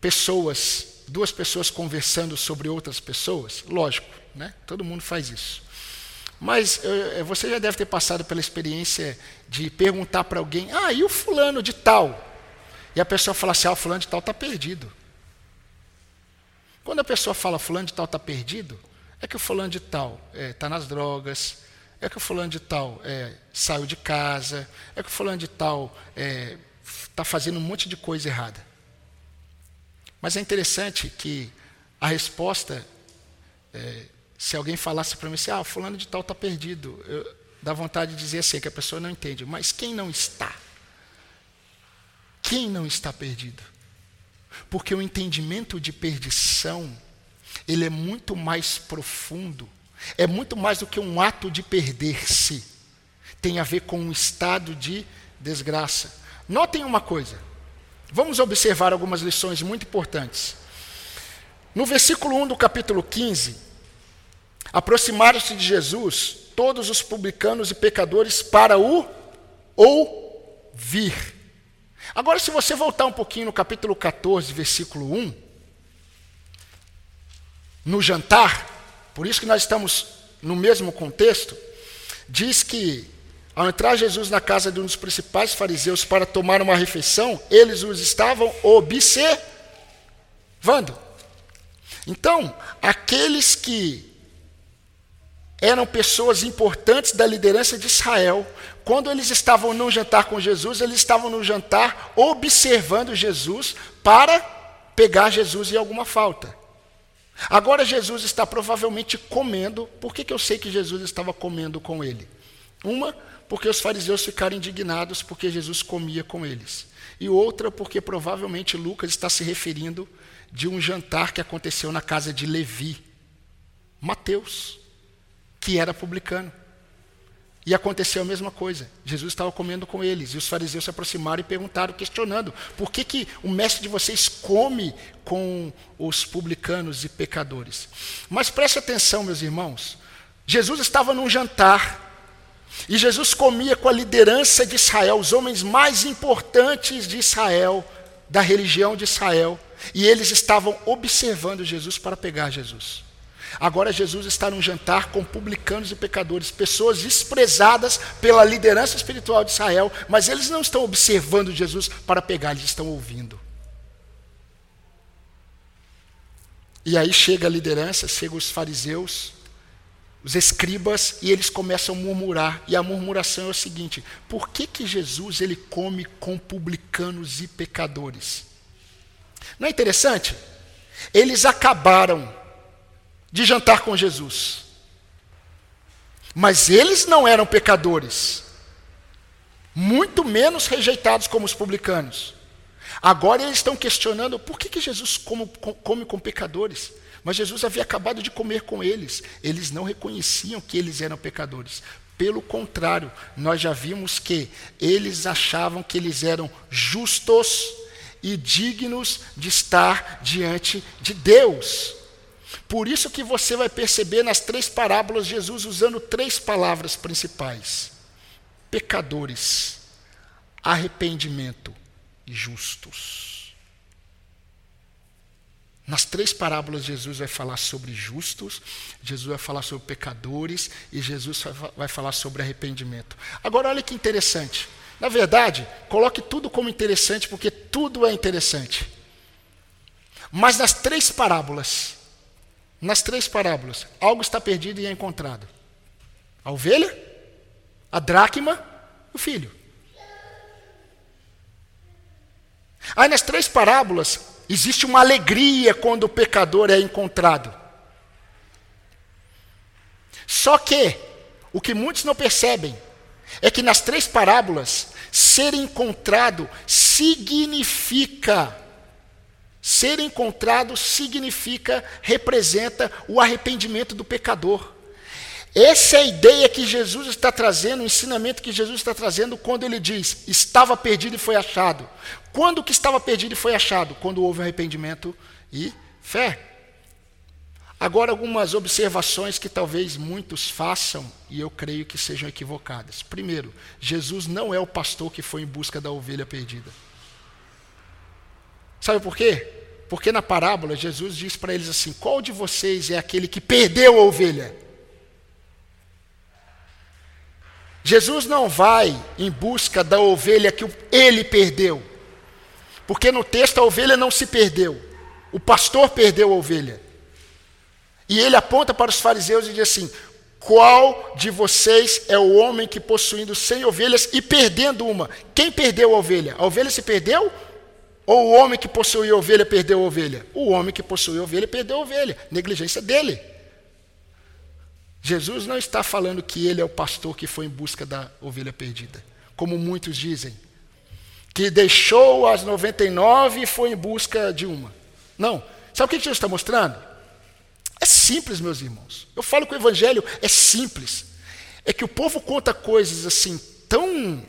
pessoas, duas pessoas conversando sobre outras pessoas? Lógico, né? todo mundo faz isso. Mas é, você já deve ter passado pela experiência de perguntar para alguém: ah, e o fulano de tal? E a pessoa fala assim: ah, o fulano de tal está perdido. Quando a pessoa fala fulano de tal está perdido, é que o fulano de tal está é, tá nas drogas, é que o fulano de tal é, saiu de casa, é que o fulano de tal está é, tá fazendo um monte de coisa errada. Mas é interessante que a resposta, é, se alguém falasse para mim assim, ah, fulano de tal está perdido, eu, dá vontade de dizer assim, que a pessoa não entende. Mas quem não está? Quem não está perdido? Porque o entendimento de perdição, ele é muito mais profundo, é muito mais do que um ato de perder-se. Tem a ver com um estado de desgraça. Notem uma coisa. Vamos observar algumas lições muito importantes. No versículo 1 do capítulo 15, aproximaram-se de Jesus todos os publicanos e pecadores para o ouvir. Agora, se você voltar um pouquinho no capítulo 14, versículo 1, no jantar, por isso que nós estamos no mesmo contexto, diz que ao entrar Jesus na casa de um dos principais fariseus para tomar uma refeição, eles os estavam observando. Então, aqueles que eram pessoas importantes da liderança de Israel. Quando eles estavam no jantar com Jesus, eles estavam no jantar observando Jesus para pegar Jesus em alguma falta. Agora Jesus está provavelmente comendo. Por que, que eu sei que Jesus estava comendo com ele? Uma, porque os fariseus ficaram indignados porque Jesus comia com eles. E outra, porque provavelmente Lucas está se referindo de um jantar que aconteceu na casa de Levi, Mateus que era publicano. E aconteceu a mesma coisa. Jesus estava comendo com eles. E os fariseus se aproximaram e perguntaram, questionando: por que, que o mestre de vocês come com os publicanos e pecadores? Mas preste atenção, meus irmãos. Jesus estava num jantar. E Jesus comia com a liderança de Israel, os homens mais importantes de Israel, da religião de Israel. E eles estavam observando Jesus para pegar Jesus. Agora Jesus está num jantar com publicanos e pecadores, pessoas desprezadas pela liderança espiritual de Israel, mas eles não estão observando Jesus para pegar, eles estão ouvindo. E aí chega a liderança, chegam os fariseus, os escribas, e eles começam a murmurar. E a murmuração é o seguinte: por que, que Jesus ele come com publicanos e pecadores? Não é interessante? Eles acabaram de jantar com Jesus. Mas eles não eram pecadores, muito menos rejeitados como os publicanos. Agora eles estão questionando por que, que Jesus come, come com pecadores. Mas Jesus havia acabado de comer com eles. Eles não reconheciam que eles eram pecadores. Pelo contrário, nós já vimos que eles achavam que eles eram justos e dignos de estar diante de Deus. Por isso que você vai perceber nas três parábolas Jesus usando três palavras principais: pecadores, arrependimento e justos. Nas três parábolas, Jesus vai falar sobre justos, Jesus vai falar sobre pecadores e Jesus vai falar sobre arrependimento. Agora, olha que interessante. Na verdade, coloque tudo como interessante, porque tudo é interessante. Mas nas três parábolas, nas três parábolas, algo está perdido e é encontrado: a ovelha, a dracma o filho. Aí nas três parábolas, existe uma alegria quando o pecador é encontrado. Só que, o que muitos não percebem, é que nas três parábolas, ser encontrado significa Ser encontrado significa, representa o arrependimento do pecador. Essa é a ideia que Jesus está trazendo, o ensinamento que Jesus está trazendo quando ele diz: estava perdido e foi achado. Quando que estava perdido e foi achado? Quando houve arrependimento e fé. Agora, algumas observações que talvez muitos façam e eu creio que sejam equivocadas. Primeiro, Jesus não é o pastor que foi em busca da ovelha perdida. Sabe por quê? Porque na parábola Jesus diz para eles assim: qual de vocês é aquele que perdeu a ovelha? Jesus não vai em busca da ovelha que ele perdeu. Porque no texto a ovelha não se perdeu. O pastor perdeu a ovelha. E ele aponta para os fariseus e diz assim: Qual de vocês é o homem que possuindo cem ovelhas e perdendo uma? Quem perdeu a ovelha? A ovelha se perdeu? Ou o homem que possuía ovelha perdeu a ovelha? O homem que possuía ovelha perdeu a ovelha. Negligência dele. Jesus não está falando que ele é o pastor que foi em busca da ovelha perdida, como muitos dizem, que deixou as 99 e foi em busca de uma. Não. Sabe o que Jesus está mostrando? É simples, meus irmãos. Eu falo que o evangelho é simples. É que o povo conta coisas assim tão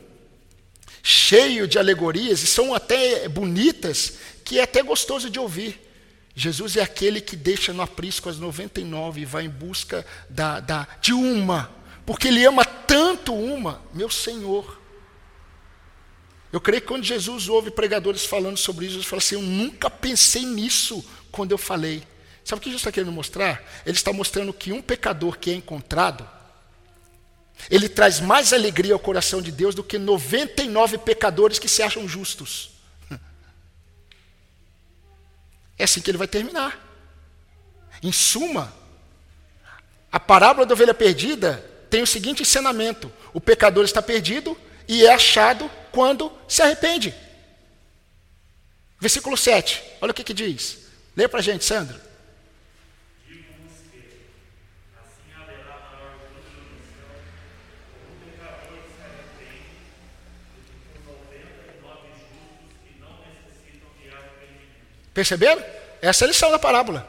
cheio de alegorias e são até bonitas que é até gostoso de ouvir. Jesus é aquele que deixa no aprisco as 99 e vai em busca da, da, de uma, porque ele ama tanto uma, meu Senhor. Eu creio que quando Jesus ouve pregadores falando sobre isso, Jesus fala assim: Eu nunca pensei nisso quando eu falei. Sabe o que Jesus está querendo mostrar? Ele está mostrando que um pecador que é encontrado, ele traz mais alegria ao coração de Deus do que 99 pecadores que se acham justos. É assim que ele vai terminar. Em suma, a parábola da ovelha perdida tem o seguinte ensinamento: o pecador está perdido e é achado quando se arrepende. Versículo 7, olha o que, que diz. Lê para a gente, Sandro. Perceberam? Essa é a lição da parábola,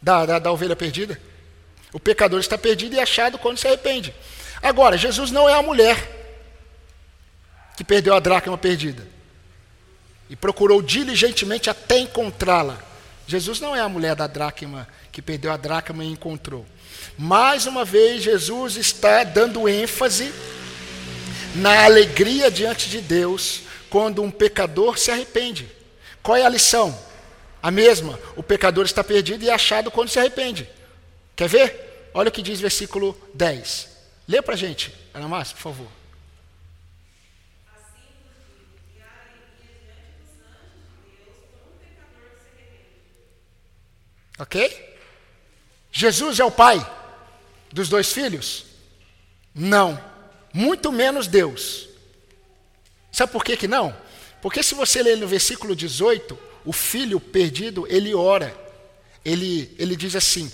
da, da, da ovelha perdida. O pecador está perdido e achado quando se arrepende. Agora, Jesus não é a mulher que perdeu a dracma perdida e procurou diligentemente até encontrá-la. Jesus não é a mulher da dracma que perdeu a dracma e encontrou. Mais uma vez, Jesus está dando ênfase na alegria diante de Deus quando um pecador se arrepende. Qual é a lição? A mesma, o pecador está perdido e é achado quando se arrepende. Quer ver? Olha o que diz versículo 10. Lê para a gente, Ana Márcia, por favor. Ok? Jesus é o pai dos dois filhos? Não. Muito menos Deus. Sabe por que, que não? Porque se você ler no versículo 18, o filho perdido, ele ora. Ele, ele diz assim,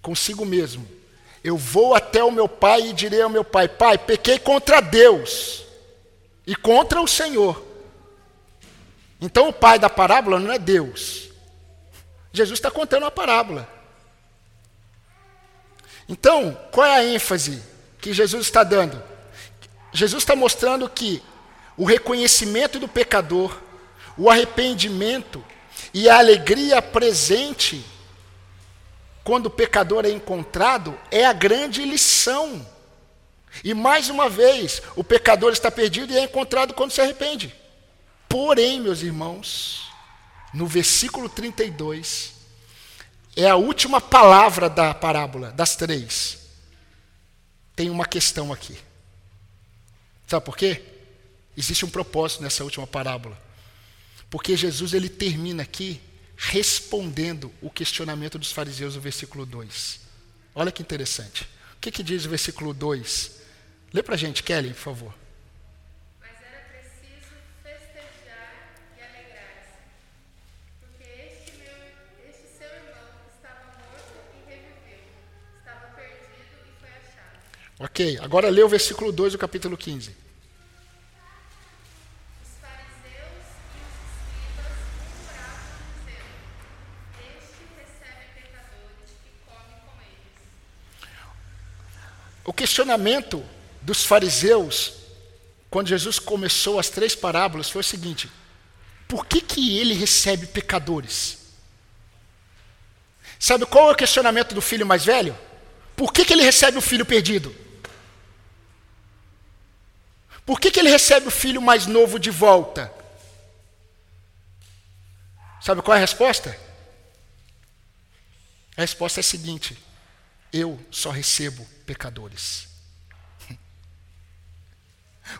consigo mesmo: Eu vou até o meu pai e direi ao meu pai: Pai, pequei contra Deus e contra o Senhor. Então o pai da parábola não é Deus. Jesus está contando uma parábola. Então, qual é a ênfase que Jesus está dando? Jesus está mostrando que o reconhecimento do pecador o arrependimento e a alegria presente quando o pecador é encontrado é a grande lição. E mais uma vez, o pecador está perdido e é encontrado quando se arrepende. Porém, meus irmãos, no versículo 32, é a última palavra da parábola, das três. Tem uma questão aqui. Sabe por quê? Existe um propósito nessa última parábola. Porque Jesus ele termina aqui respondendo o questionamento dos fariseus no versículo 2. Olha que interessante. O que, que diz o versículo 2? Lê para a gente, Kelly, por favor. Ok, agora lê o versículo 2 do capítulo 15. Questionamento dos fariseus, quando Jesus começou as três parábolas, foi o seguinte: por que, que ele recebe pecadores? Sabe qual é o questionamento do filho mais velho? Por que, que ele recebe o filho perdido? Por que, que ele recebe o filho mais novo de volta? Sabe qual é a resposta? A resposta é a seguinte: eu só recebo pecadores.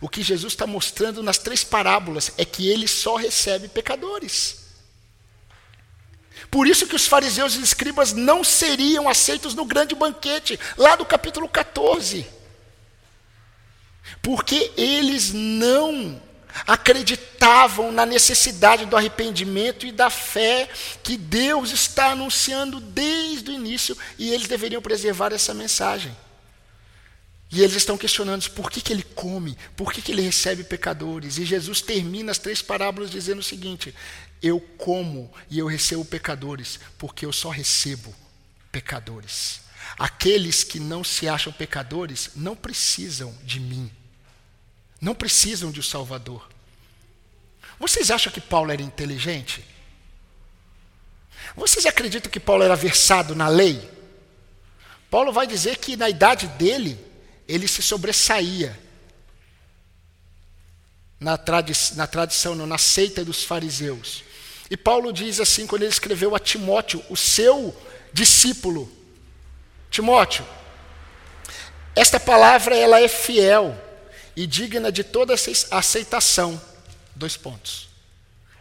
O que Jesus está mostrando nas três parábolas é que ele só recebe pecadores. Por isso que os fariseus e escribas não seriam aceitos no grande banquete, lá do capítulo 14. Porque eles não acreditavam na necessidade do arrependimento e da fé que Deus está anunciando desde o início e eles deveriam preservar essa mensagem. E eles estão questionando por que, que ele come, por que, que ele recebe pecadores. E Jesus termina as três parábolas dizendo o seguinte: Eu como e eu recebo pecadores, porque eu só recebo pecadores. Aqueles que não se acham pecadores não precisam de mim, não precisam de um Salvador. Vocês acham que Paulo era inteligente? Vocês acreditam que Paulo era versado na lei? Paulo vai dizer que na idade dele, ele se sobressaía na, tradi na tradição, não, na seita dos fariseus. E Paulo diz assim, quando ele escreveu a Timóteo, o seu discípulo: Timóteo, esta palavra ela é fiel e digna de toda aceitação. Dois pontos.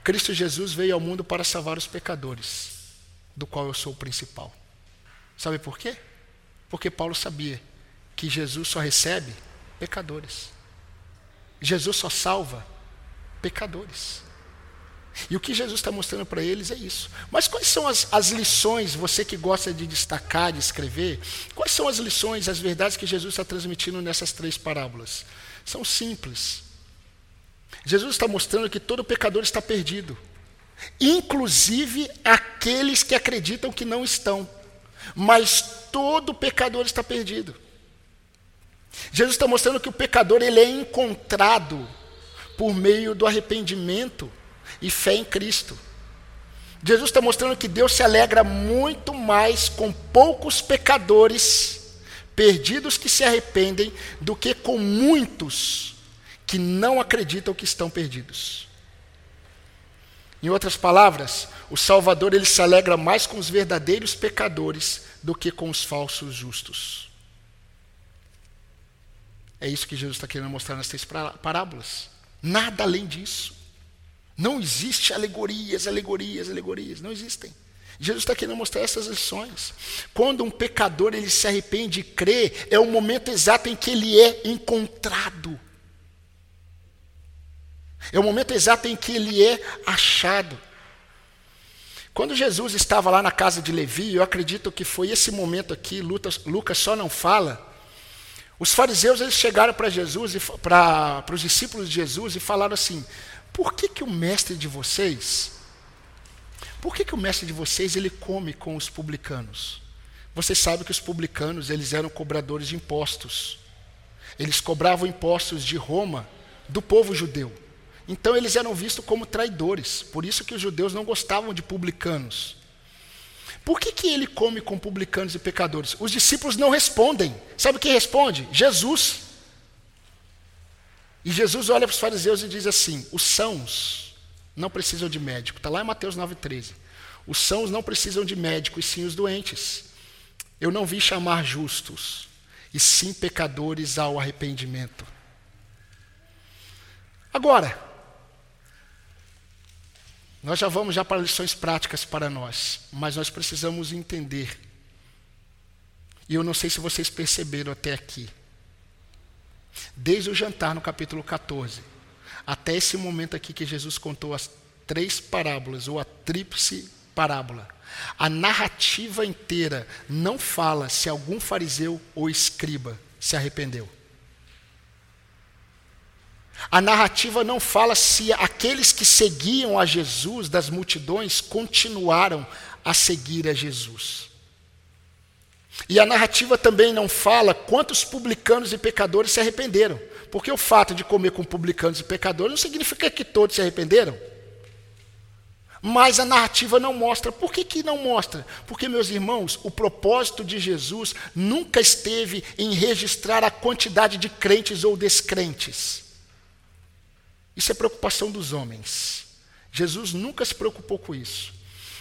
Cristo Jesus veio ao mundo para salvar os pecadores, do qual eu sou o principal. Sabe por quê? Porque Paulo sabia que Jesus só recebe pecadores. Jesus só salva pecadores. E o que Jesus está mostrando para eles é isso. Mas quais são as, as, lições, você que gosta de destacar, de escrever, quais são as lições, as verdades que Jesus está transmitindo nessas três parábolas? São simples. Jesus está mostrando que todo pecador está perdido, inclusive aqueles que acreditam que não estão, mas todo pecador está perdido. Jesus está mostrando que o pecador ele é encontrado por meio do arrependimento e fé em Cristo. Jesus está mostrando que Deus se alegra muito mais com poucos pecadores perdidos que se arrependem do que com muitos que não acreditam que estão perdidos. Em outras palavras, o Salvador ele se alegra mais com os verdadeiros pecadores do que com os falsos justos. É isso que Jesus está querendo mostrar nas três parábolas. Nada além disso. Não existe alegorias, alegorias, alegorias. Não existem. Jesus está querendo mostrar essas lições. Quando um pecador ele se arrepende e crê, é o momento exato em que ele é encontrado. É o momento exato em que ele é achado. Quando Jesus estava lá na casa de Levi, eu acredito que foi esse momento aqui, Lucas só não fala, os fariseus eles chegaram para Jesus para os discípulos de Jesus e falaram assim: Por que que o mestre de vocês, por que que o mestre de vocês ele come com os publicanos? Vocês sabem que os publicanos eles eram cobradores de impostos. Eles cobravam impostos de Roma do povo judeu. Então eles eram vistos como traidores. Por isso que os judeus não gostavam de publicanos. Por que, que ele come com publicanos e pecadores? Os discípulos não respondem. Sabe quem responde? Jesus. E Jesus olha para os fariseus e diz assim: os sãos não precisam de médico. Está lá em Mateus 9,13. Os sãos não precisam de médico, e sim os doentes. Eu não vim chamar justos, e sim pecadores ao arrependimento. Agora, nós já vamos já para lições práticas para nós, mas nós precisamos entender. E eu não sei se vocês perceberam até aqui. Desde o jantar no capítulo 14, até esse momento aqui que Jesus contou as três parábolas, ou a tríplice parábola, a narrativa inteira não fala se algum fariseu ou escriba se arrependeu. A narrativa não fala se aqueles que seguiam a Jesus das multidões continuaram a seguir a Jesus. E a narrativa também não fala quantos publicanos e pecadores se arrependeram. Porque o fato de comer com publicanos e pecadores não significa que todos se arrependeram. Mas a narrativa não mostra. Por que, que não mostra? Porque, meus irmãos, o propósito de Jesus nunca esteve em registrar a quantidade de crentes ou descrentes. Isso é preocupação dos homens. Jesus nunca se preocupou com isso.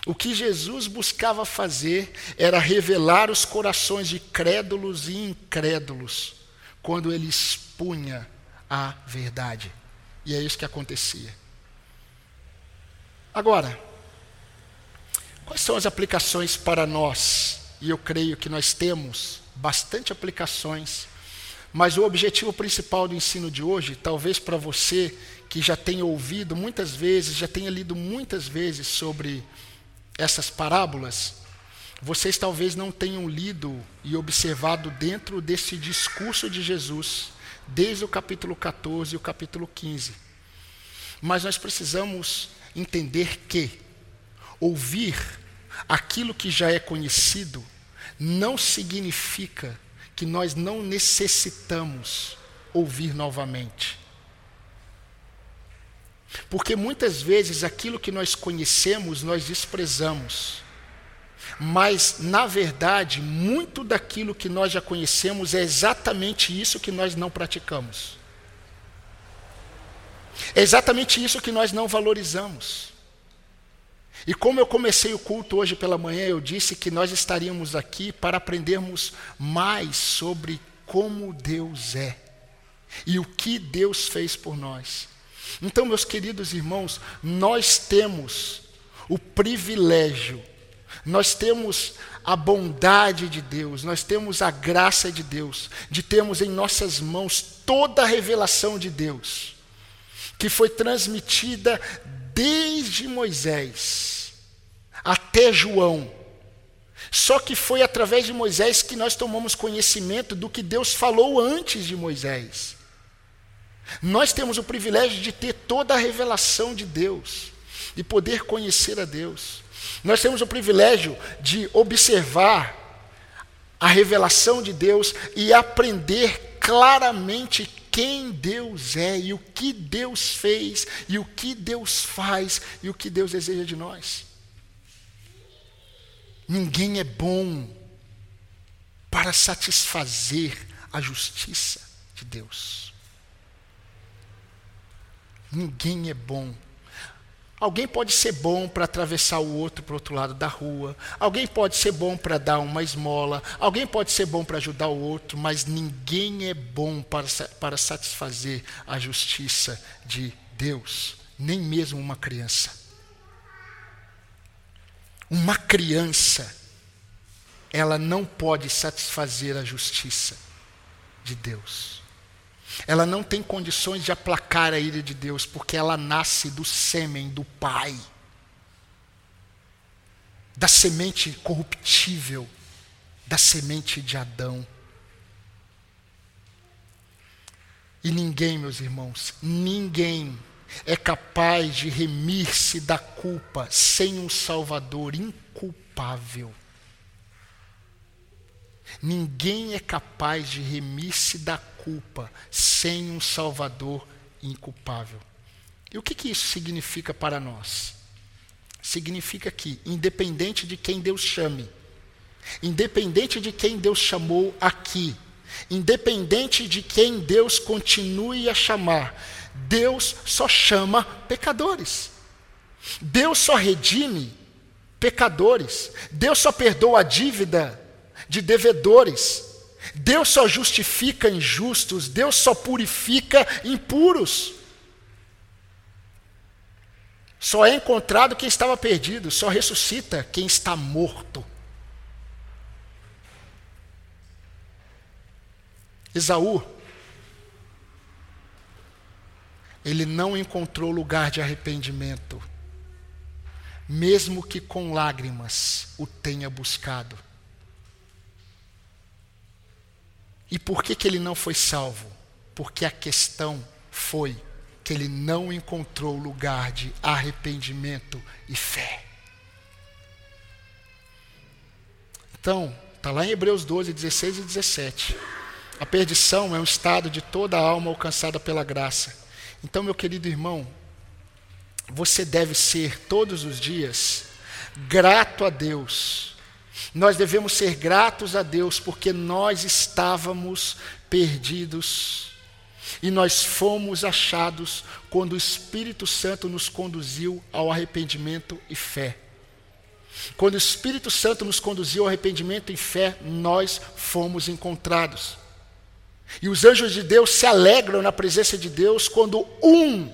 O que Jesus buscava fazer era revelar os corações de crédulos e incrédulos quando ele expunha a verdade. E é isso que acontecia. Agora, quais são as aplicações para nós? E eu creio que nós temos bastante aplicações, mas o objetivo principal do ensino de hoje, talvez para você que já tenha ouvido muitas vezes, já tenha lido muitas vezes sobre essas parábolas, vocês talvez não tenham lido e observado dentro desse discurso de Jesus, desde o capítulo 14 e o capítulo 15. Mas nós precisamos entender que ouvir aquilo que já é conhecido não significa que nós não necessitamos ouvir novamente. Porque muitas vezes aquilo que nós conhecemos nós desprezamos. Mas, na verdade, muito daquilo que nós já conhecemos é exatamente isso que nós não praticamos. É exatamente isso que nós não valorizamos. E como eu comecei o culto hoje pela manhã, eu disse que nós estaríamos aqui para aprendermos mais sobre como Deus é e o que Deus fez por nós. Então, meus queridos irmãos, nós temos o privilégio, nós temos a bondade de Deus, nós temos a graça de Deus, de termos em nossas mãos toda a revelação de Deus, que foi transmitida desde Moisés até João. Só que foi através de Moisés que nós tomamos conhecimento do que Deus falou antes de Moisés. Nós temos o privilégio de ter toda a revelação de Deus, de poder conhecer a Deus. Nós temos o privilégio de observar a revelação de Deus e aprender claramente quem Deus é e o que Deus fez e o que Deus faz e o que Deus deseja de nós. Ninguém é bom para satisfazer a justiça de Deus. Ninguém é bom. Alguém pode ser bom para atravessar o outro para o outro lado da rua. Alguém pode ser bom para dar uma esmola. Alguém pode ser bom para ajudar o outro. Mas ninguém é bom para, para satisfazer a justiça de Deus. Nem mesmo uma criança. Uma criança, ela não pode satisfazer a justiça de Deus. Ela não tem condições de aplacar a ira de Deus, porque ela nasce do sêmen do Pai, da semente corruptível, da semente de Adão. E ninguém, meus irmãos, ninguém é capaz de remir-se da culpa sem um Salvador inculpável. Ninguém é capaz de remir-se da culpa sem um Salvador inculpável. E o que, que isso significa para nós? Significa que, independente de quem Deus chame, independente de quem Deus chamou aqui, independente de quem Deus continue a chamar, Deus só chama pecadores. Deus só redime pecadores. Deus só perdoa a dívida de devedores. Deus só justifica injustos, Deus só purifica impuros. Só é encontrado quem estava perdido, só ressuscita quem está morto. Esaú, ele não encontrou lugar de arrependimento, mesmo que com lágrimas o tenha buscado. E por que, que ele não foi salvo? Porque a questão foi que ele não encontrou lugar de arrependimento e fé. Então, Está lá em Hebreus 12, 16 e 17. A perdição é um estado de toda a alma alcançada pela graça. Então, meu querido irmão, você deve ser todos os dias grato a Deus. Nós devemos ser gratos a Deus porque nós estávamos perdidos e nós fomos achados quando o Espírito Santo nos conduziu ao arrependimento e fé. Quando o Espírito Santo nos conduziu ao arrependimento e fé, nós fomos encontrados. E os anjos de Deus se alegram na presença de Deus quando um,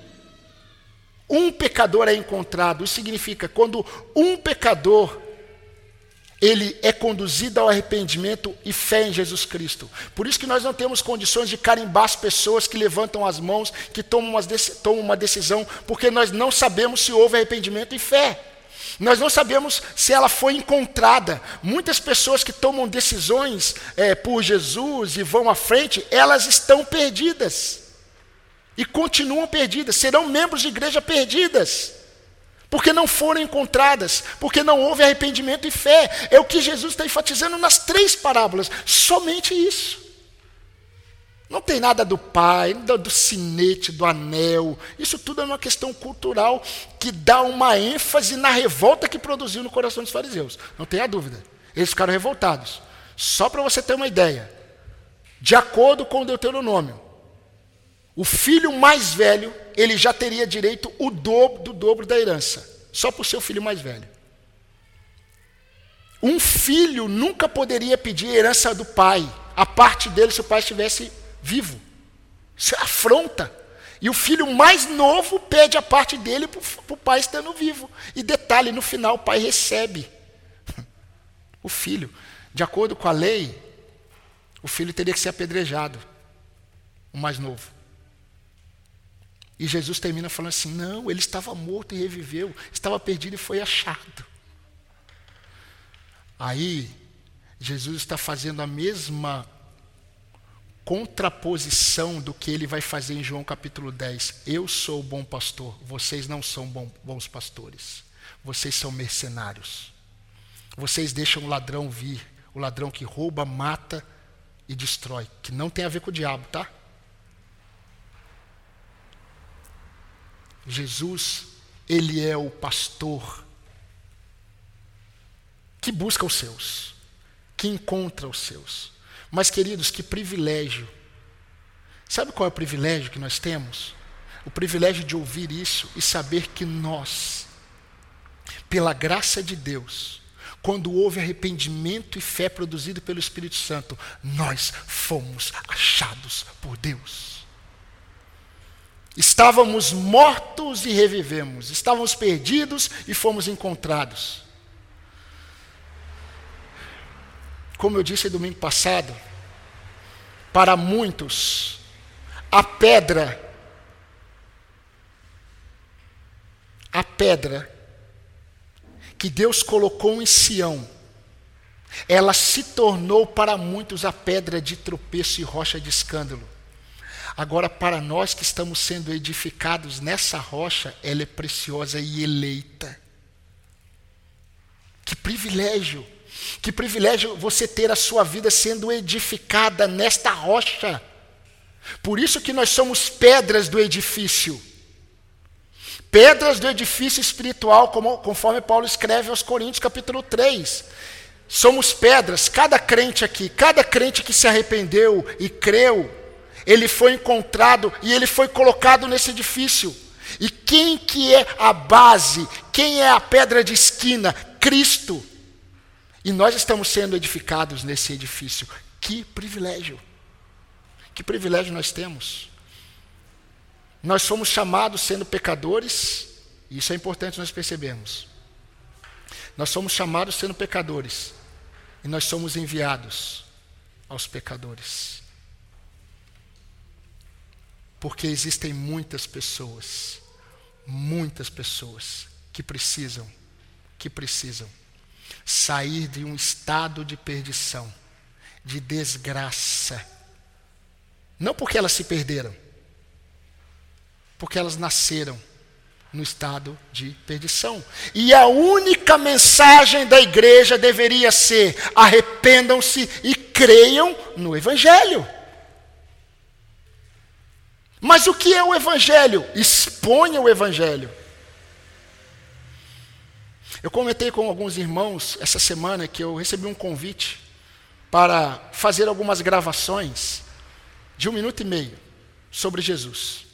um pecador é encontrado. Isso significa quando um pecador ele é conduzido ao arrependimento e fé em Jesus Cristo. Por isso que nós não temos condições de carimbar as pessoas que levantam as mãos, que tomam uma, tomam uma decisão, porque nós não sabemos se houve arrependimento e fé. Nós não sabemos se ela foi encontrada. Muitas pessoas que tomam decisões é, por Jesus e vão à frente, elas estão perdidas. E continuam perdidas, serão membros de igreja perdidas porque não foram encontradas, porque não houve arrependimento e fé. É o que Jesus está enfatizando nas três parábolas, somente isso. Não tem nada do pai, do, sinete, do anel. Isso tudo é uma questão cultural que dá uma ênfase na revolta que produziu no coração dos fariseus. Não tenha dúvida. Eles ficaram revoltados. Só para você ter uma ideia. De acordo com o Deuteronômio, o filho mais velho, ele já teria direito o dobro do dobro da herança, só por ser o filho mais velho. Um filho nunca poderia pedir herança do pai, a parte dele se o pai estivesse vivo. Isso é afronta. E o filho mais novo pede a parte dele para o pai estando vivo. E detalhe, no final o pai recebe o filho. De acordo com a lei, o filho teria que ser apedrejado, o mais novo. E Jesus termina falando assim: não, ele estava morto e reviveu, estava perdido e foi achado. Aí, Jesus está fazendo a mesma contraposição do que ele vai fazer em João capítulo 10. Eu sou o bom pastor, vocês não são bons pastores, vocês são mercenários. Vocês deixam o ladrão vir, o ladrão que rouba, mata e destrói, que não tem a ver com o diabo, tá? Jesus, ele é o pastor que busca os seus, que encontra os seus. Mas, queridos, que privilégio. Sabe qual é o privilégio que nós temos? O privilégio de ouvir isso e saber que nós, pela graça de Deus, quando houve arrependimento e fé produzido pelo Espírito Santo, nós fomos achados por Deus. Estávamos mortos e revivemos, estávamos perdidos e fomos encontrados. Como eu disse domingo passado, para muitos, a pedra, a pedra que Deus colocou em Sião, ela se tornou para muitos a pedra de tropeço e rocha de escândalo. Agora, para nós que estamos sendo edificados nessa rocha, ela é preciosa e eleita. Que privilégio! Que privilégio você ter a sua vida sendo edificada nesta rocha. Por isso que nós somos pedras do edifício. Pedras do edifício espiritual, como, conforme Paulo escreve aos Coríntios, capítulo 3. Somos pedras, cada crente aqui, cada crente que se arrependeu e creu, ele foi encontrado e ele foi colocado nesse edifício. E quem que é a base? Quem é a pedra de esquina? Cristo. E nós estamos sendo edificados nesse edifício. Que privilégio. Que privilégio nós temos. Nós somos chamados sendo pecadores, e isso é importante nós percebermos. Nós somos chamados sendo pecadores, e nós somos enviados aos pecadores. Porque existem muitas pessoas, muitas pessoas que precisam, que precisam sair de um estado de perdição, de desgraça. Não porque elas se perderam, porque elas nasceram no estado de perdição. E a única mensagem da igreja deveria ser: arrependam-se e creiam no Evangelho. Mas o que é o Evangelho? Exponha o Evangelho. Eu comentei com alguns irmãos essa semana que eu recebi um convite para fazer algumas gravações de um minuto e meio sobre Jesus.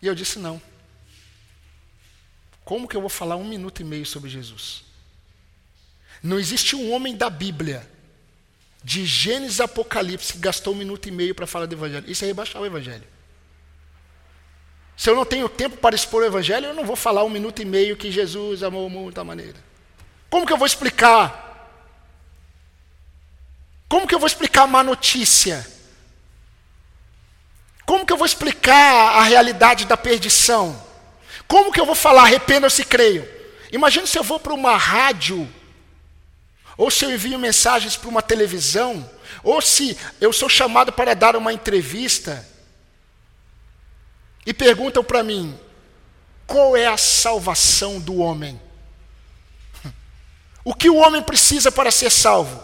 E eu disse: não. Como que eu vou falar um minuto e meio sobre Jesus? Não existe um homem da Bíblia, de Gênesis a Apocalipse, que gastou um minuto e meio para falar do Evangelho. Isso é rebaixar o Evangelho. Se eu não tenho tempo para expor o Evangelho, eu não vou falar um minuto e meio que Jesus amou o mundo da maneira. Como que eu vou explicar? Como que eu vou explicar a má notícia? Como que eu vou explicar a realidade da perdição? Como que eu vou falar arrependam-se e creio? Imagina se eu vou para uma rádio, ou se eu envio mensagens para uma televisão, ou se eu sou chamado para dar uma entrevista, e perguntam para mim: qual é a salvação do homem? O que o homem precisa para ser salvo?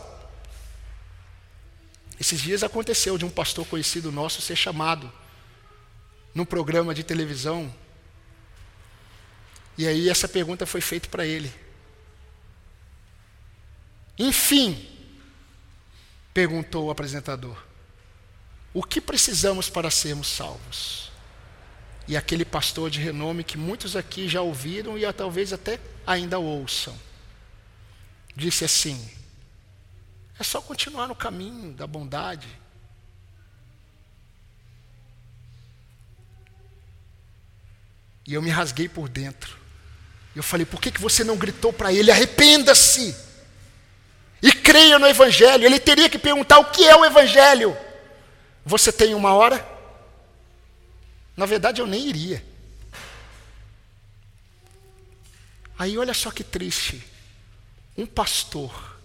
Esses dias aconteceu de um pastor conhecido nosso ser chamado num programa de televisão. E aí essa pergunta foi feita para ele. Enfim, perguntou o apresentador: O que precisamos para sermos salvos? E aquele pastor de renome que muitos aqui já ouviram e talvez até ainda ouçam, disse assim: é só continuar no caminho da bondade. E eu me rasguei por dentro. Eu falei: por que, que você não gritou para ele? Arrependa-se! E creia no Evangelho. Ele teria que perguntar o que é o Evangelho. Você tem uma hora? Na verdade, eu nem iria. Aí olha só que triste. Um pastor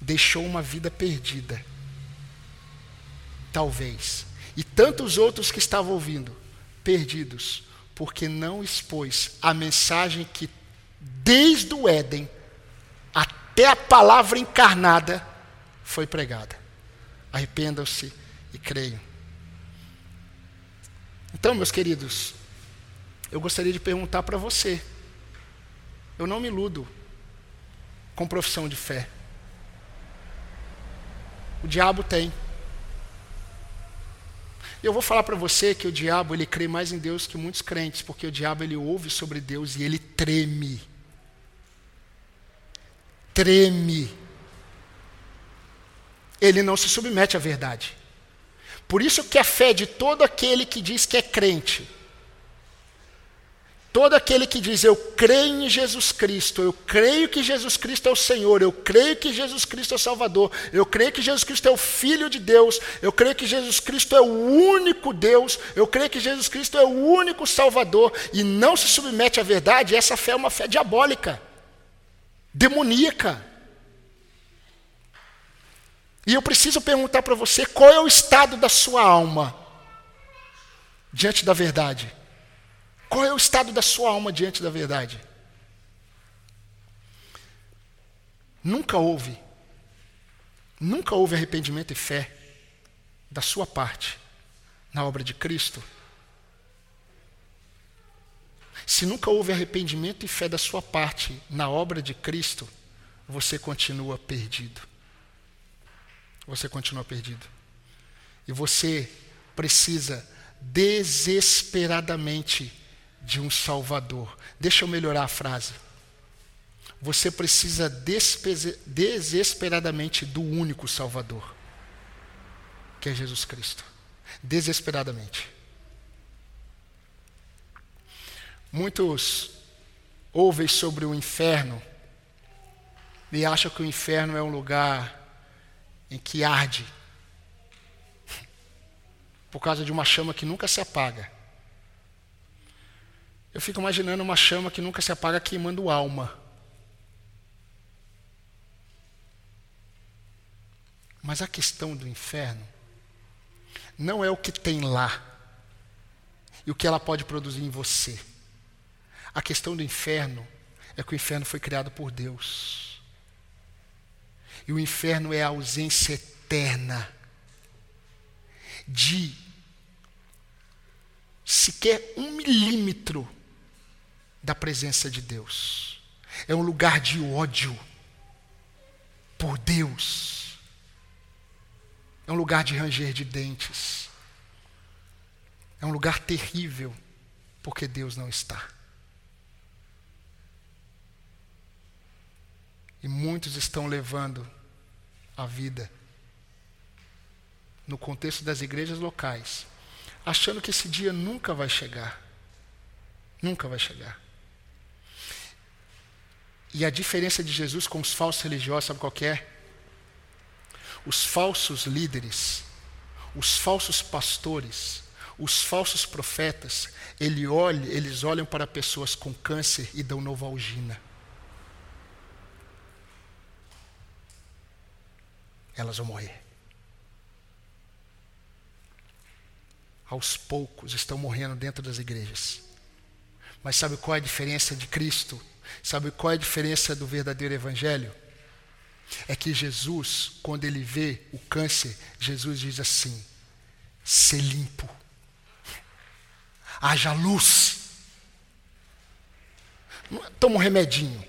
deixou uma vida perdida. Talvez. E tantos outros que estavam ouvindo, perdidos, porque não expôs a mensagem que, desde o Éden até a palavra encarnada, foi pregada. Arrependam-se e creiam. Então, meus queridos, eu gostaria de perguntar para você. Eu não me iludo com profissão de fé. O diabo tem. Eu vou falar para você que o diabo ele crê mais em Deus que muitos crentes, porque o diabo ele ouve sobre Deus e ele treme. Treme. Ele não se submete à verdade. Por isso que a fé de todo aquele que diz que é crente Todo aquele que diz eu creio em Jesus Cristo, eu creio que Jesus Cristo é o Senhor, eu creio que Jesus Cristo é o Salvador, eu creio que Jesus Cristo é o Filho de Deus, eu creio que Jesus Cristo é o único Deus, eu creio que Jesus Cristo é o único Salvador e não se submete à verdade, essa fé é uma fé diabólica, demoníaca. E eu preciso perguntar para você qual é o estado da sua alma diante da verdade. Qual é o estado da sua alma diante da verdade? Nunca houve, nunca houve arrependimento e fé da sua parte na obra de Cristo. Se nunca houve arrependimento e fé da sua parte na obra de Cristo, você continua perdido. Você continua perdido. E você precisa desesperadamente de um Salvador. Deixa eu melhorar a frase. Você precisa desesperadamente do único Salvador, que é Jesus Cristo. Desesperadamente. Muitos ouvem sobre o inferno e acham que o inferno é um lugar em que arde por causa de uma chama que nunca se apaga. Eu fico imaginando uma chama que nunca se apaga queimando alma. Mas a questão do inferno não é o que tem lá e o que ela pode produzir em você. A questão do inferno é que o inferno foi criado por Deus. E o inferno é a ausência eterna de sequer um milímetro da presença de Deus. É um lugar de ódio por Deus. É um lugar de ranger de dentes. É um lugar terrível porque Deus não está. E muitos estão levando a vida no contexto das igrejas locais, achando que esse dia nunca vai chegar. Nunca vai chegar. E a diferença de Jesus com os falsos religiosos, sabe qual é? Os falsos líderes, os falsos pastores, os falsos profetas, ele olha, eles olham para pessoas com câncer e dão novalgina. Elas vão morrer. Aos poucos estão morrendo dentro das igrejas. Mas sabe qual é a diferença de Cristo? Sabe qual é a diferença do verdadeiro evangelho? É que Jesus, quando ele vê o câncer, Jesus diz assim: ser limpo, haja luz. Toma um remedinho,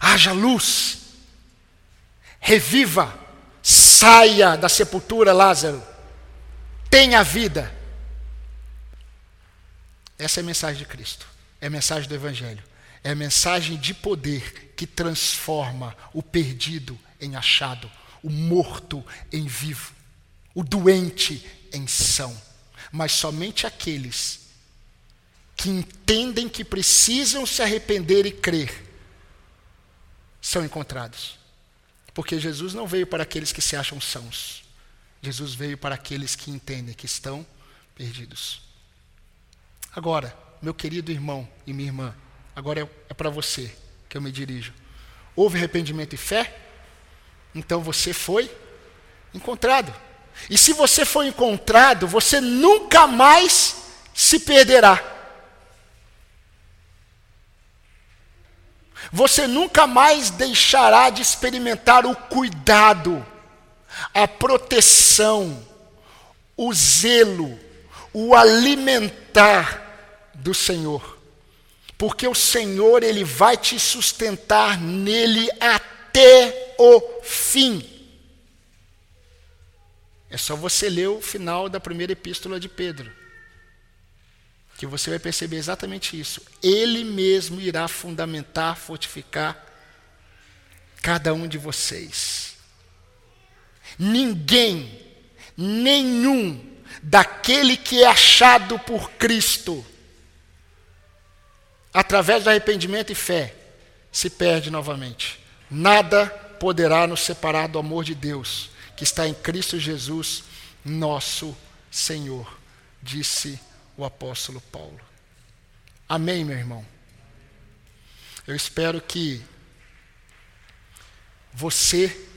haja luz, reviva, saia da sepultura, Lázaro, tenha vida. Essa é a mensagem de Cristo, é a mensagem do Evangelho. É a mensagem de poder que transforma o perdido em achado, o morto em vivo, o doente em são. Mas somente aqueles que entendem que precisam se arrepender e crer são encontrados. Porque Jesus não veio para aqueles que se acham sãos. Jesus veio para aqueles que entendem que estão perdidos. Agora, meu querido irmão e minha irmã, Agora é, é para você que eu me dirijo. Houve arrependimento e fé? Então você foi encontrado. E se você foi encontrado, você nunca mais se perderá. Você nunca mais deixará de experimentar o cuidado, a proteção, o zelo, o alimentar do Senhor porque o Senhor ele vai te sustentar nele até o fim. É só você ler o final da primeira epístola de Pedro, que você vai perceber exatamente isso. Ele mesmo irá fundamentar, fortificar cada um de vocês. Ninguém, nenhum daquele que é achado por Cristo através do arrependimento e fé, se perde novamente. Nada poderá nos separar do amor de Deus, que está em Cristo Jesus, nosso Senhor, disse o apóstolo Paulo. Amém, meu irmão? Eu espero que você,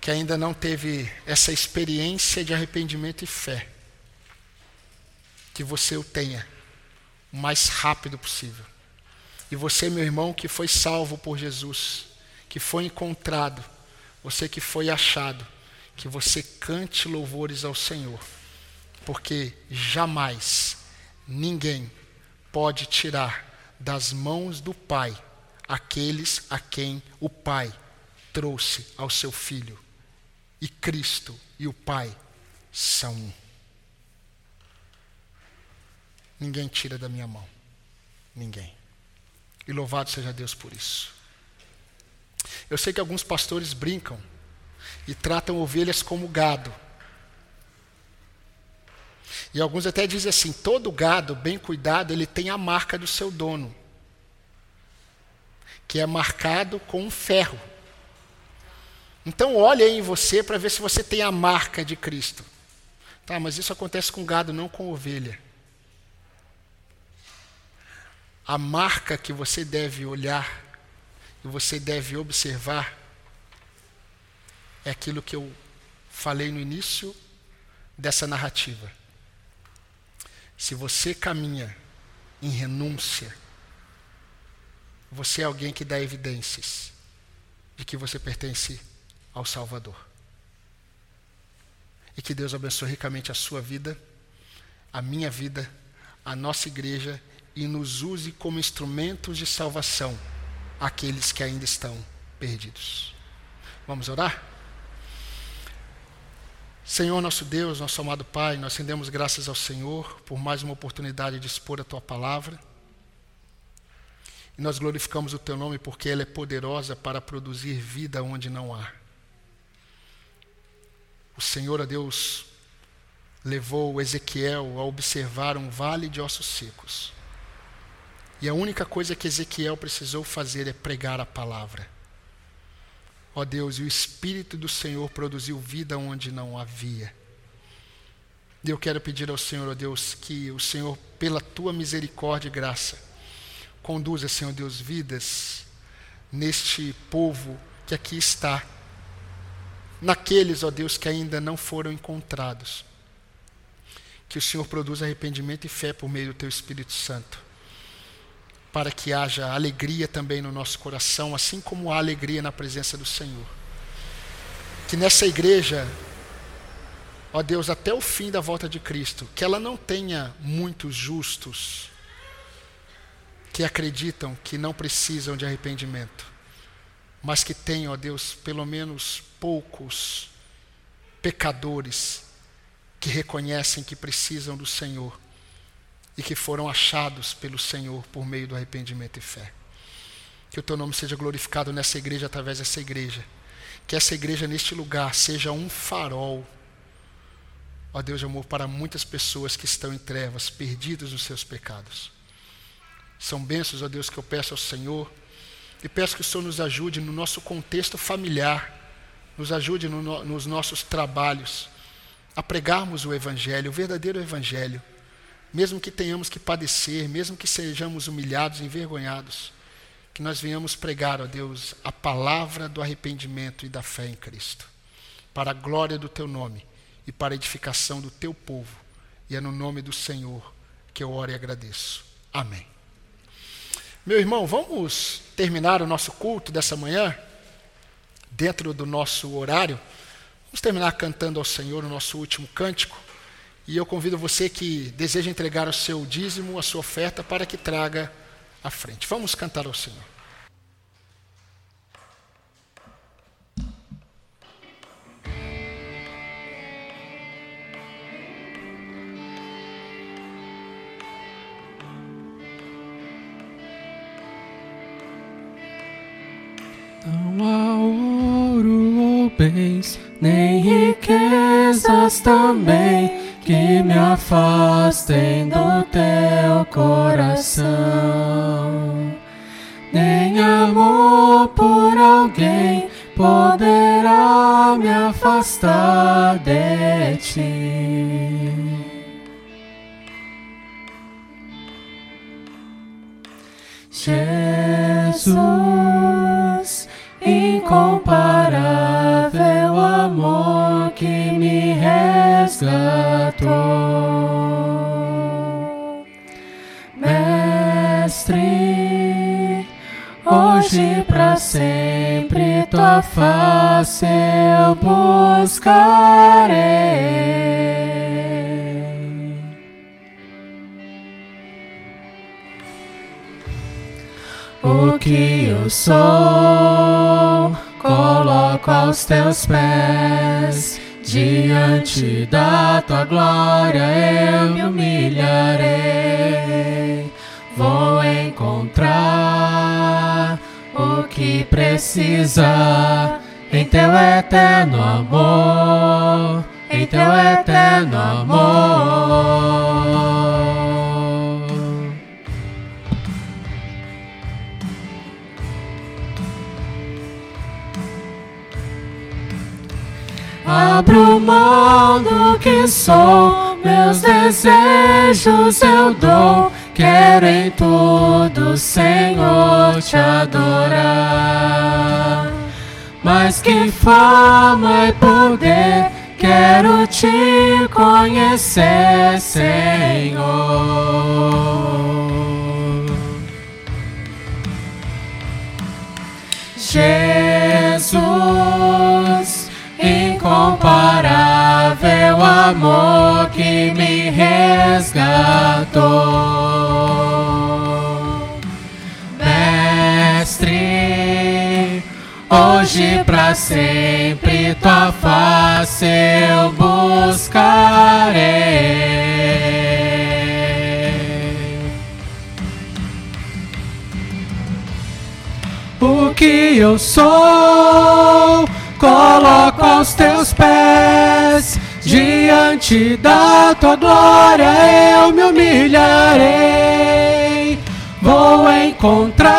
que ainda não teve essa experiência de arrependimento e fé, que você o tenha o mais rápido possível. E você, meu irmão, que foi salvo por Jesus, que foi encontrado, você que foi achado, que você cante louvores ao Senhor, porque jamais ninguém pode tirar das mãos do Pai aqueles a quem o Pai trouxe ao seu Filho. E Cristo e o Pai são um. Ninguém tira da minha mão. Ninguém. E louvado seja Deus por isso. Eu sei que alguns pastores brincam e tratam ovelhas como gado. E alguns até dizem assim: todo gado, bem cuidado, ele tem a marca do seu dono, que é marcado com um ferro. Então olhe em você para ver se você tem a marca de Cristo. Tá, mas isso acontece com gado, não com ovelha. A marca que você deve olhar e você deve observar é aquilo que eu falei no início dessa narrativa. Se você caminha em renúncia, você é alguém que dá evidências de que você pertence ao Salvador. E que Deus abençoe ricamente a sua vida, a minha vida, a nossa igreja e nos use como instrumentos de salvação aqueles que ainda estão perdidos. Vamos orar? Senhor, nosso Deus, nosso amado Pai, nós rendemos graças ao Senhor por mais uma oportunidade de expor a tua palavra. E nós glorificamos o teu nome porque ela é poderosa para produzir vida onde não há. O Senhor, a Deus, levou Ezequiel a observar um vale de ossos secos. E a única coisa que Ezequiel precisou fazer é pregar a palavra. Ó Deus, e o Espírito do Senhor produziu vida onde não havia. E eu quero pedir ao Senhor, ó Deus, que o Senhor, pela tua misericórdia e graça, conduza, Senhor Deus, vidas neste povo que aqui está, naqueles, ó Deus, que ainda não foram encontrados. Que o Senhor produza arrependimento e fé por meio do teu Espírito Santo para que haja alegria também no nosso coração, assim como há alegria na presença do Senhor. Que nessa igreja, ó Deus, até o fim da volta de Cristo, que ela não tenha muitos justos que acreditam que não precisam de arrependimento, mas que tenha, ó Deus, pelo menos poucos pecadores que reconhecem que precisam do Senhor e que foram achados pelo Senhor por meio do arrependimento e fé. Que o teu nome seja glorificado nessa igreja através dessa igreja. Que essa igreja neste lugar seja um farol, ó Deus de amor, para muitas pessoas que estão em trevas, perdidas nos seus pecados. São bênçãos, ó Deus, que eu peço ao Senhor e peço que o Senhor nos ajude no nosso contexto familiar, nos ajude no, nos nossos trabalhos, a pregarmos o Evangelho, o verdadeiro Evangelho mesmo que tenhamos que padecer, mesmo que sejamos humilhados, envergonhados, que nós venhamos pregar, ó Deus, a palavra do arrependimento e da fé em Cristo, para a glória do teu nome e para a edificação do teu povo. E é no nome do Senhor que eu oro e agradeço. Amém. Meu irmão, vamos terminar o nosso culto dessa manhã, dentro do nosso horário. Vamos terminar cantando ao Senhor o nosso último cântico. E eu convido você que deseja entregar o seu dízimo, a sua oferta, para que traga à frente. Vamos cantar ao Senhor. Não há ouro ou bens, nem riquezas também que me afastem do teu coração. Nem amor por alguém poderá me afastar de ti. Jesus, incomparável amor que me resgatou. Mestre, hoje para sempre tua face eu buscarei. O que eu sou, coloco aos teus pés. Diante da tua glória eu me humilharei. Vou encontrar o que precisa em teu eterno amor, em teu eterno amor. Abro mão do que sou, meus desejos eu dou. Quero em tudo, Senhor, te adorar. Mas que fama e poder quero te conhecer, Senhor. Jesus, amor que me resgatou. Mestre, hoje para sempre tua face eu buscarei. O que eu sou, coloco aos teus pés. Diante da tua glória eu me humilharei. Vou encontrar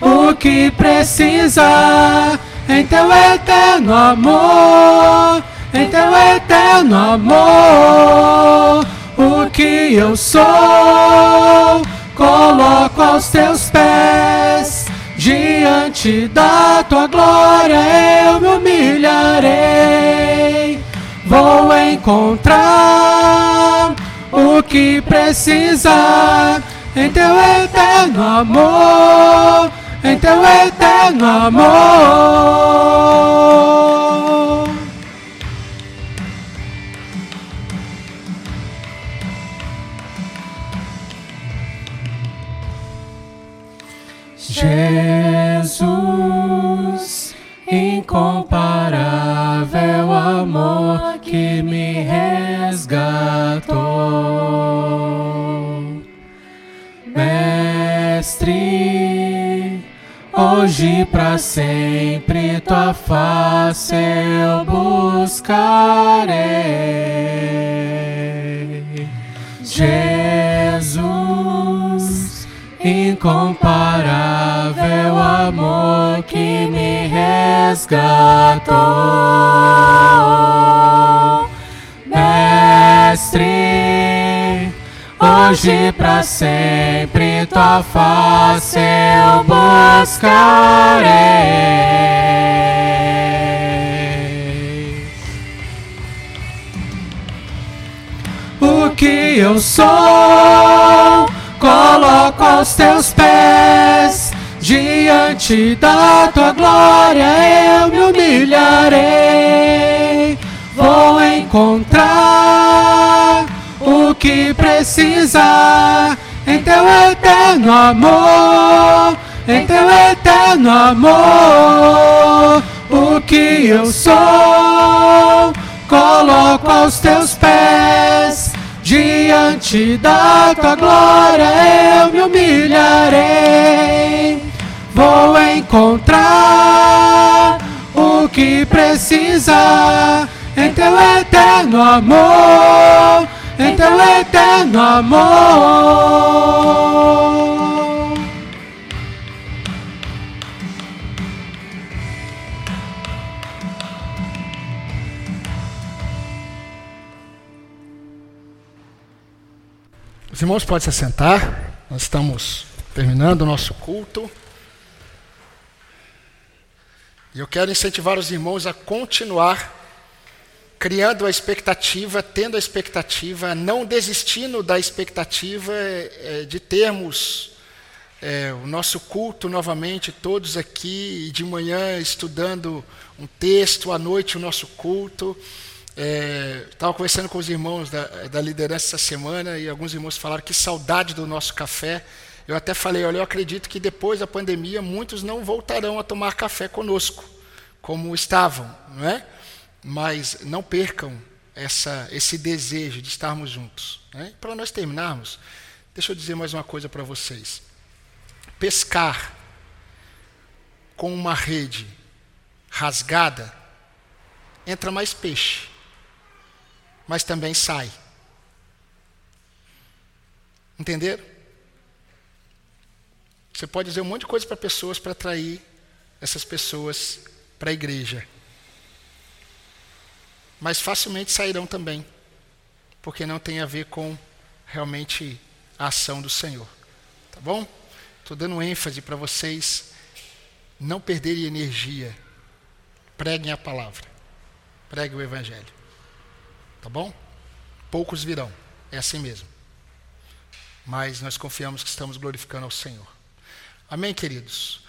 o que precisa em teu eterno amor, em teu eterno amor. O que eu sou, coloco aos teus pés. Diante da tua glória eu me humilharei. Vou encontrar o que precisa em teu eterno amor, em teu eterno amor. Jesus, incomparável amor que me resgatou. Mestre, hoje para sempre tua face eu buscarei. Jesus, incomparável amor que me resgatou. Mestre, hoje para sempre tua face eu buscarei. O que eu sou, coloco aos teus pés. Diante da tua glória eu me humilharei. Vou encontrar o que precisa em teu eterno amor, em teu eterno amor. O que eu sou, coloco aos teus pés. Diante da tua glória eu me humilharei. Vou encontrar o que precisa em teu eterno amor, em teu eterno amor. Os irmãos podem se assentar. Nós estamos terminando o nosso culto. E eu quero incentivar os irmãos a continuar criando a expectativa, tendo a expectativa, não desistindo da expectativa é, de termos é, o nosso culto novamente, todos aqui, de manhã estudando um texto, à noite o nosso culto. Estava conversando com os irmãos da, da liderança essa semana e alguns irmãos falaram que saudade do nosso café. Eu até falei, olha, eu acredito que depois da pandemia muitos não voltarão a tomar café conosco, como estavam, não é? Mas não percam essa, esse desejo de estarmos juntos. Né? Para nós terminarmos, deixa eu dizer mais uma coisa para vocês. Pescar com uma rede rasgada entra mais peixe, mas também sai. Entenderam? Você pode dizer um monte de coisa para pessoas para atrair essas pessoas para a igreja. Mas facilmente sairão também, porque não tem a ver com realmente a ação do Senhor. Tá bom? Estou dando ênfase para vocês não perderem energia. Preguem a palavra. Pregue o Evangelho. Tá bom? Poucos virão. É assim mesmo. Mas nós confiamos que estamos glorificando ao Senhor. Amém, queridos?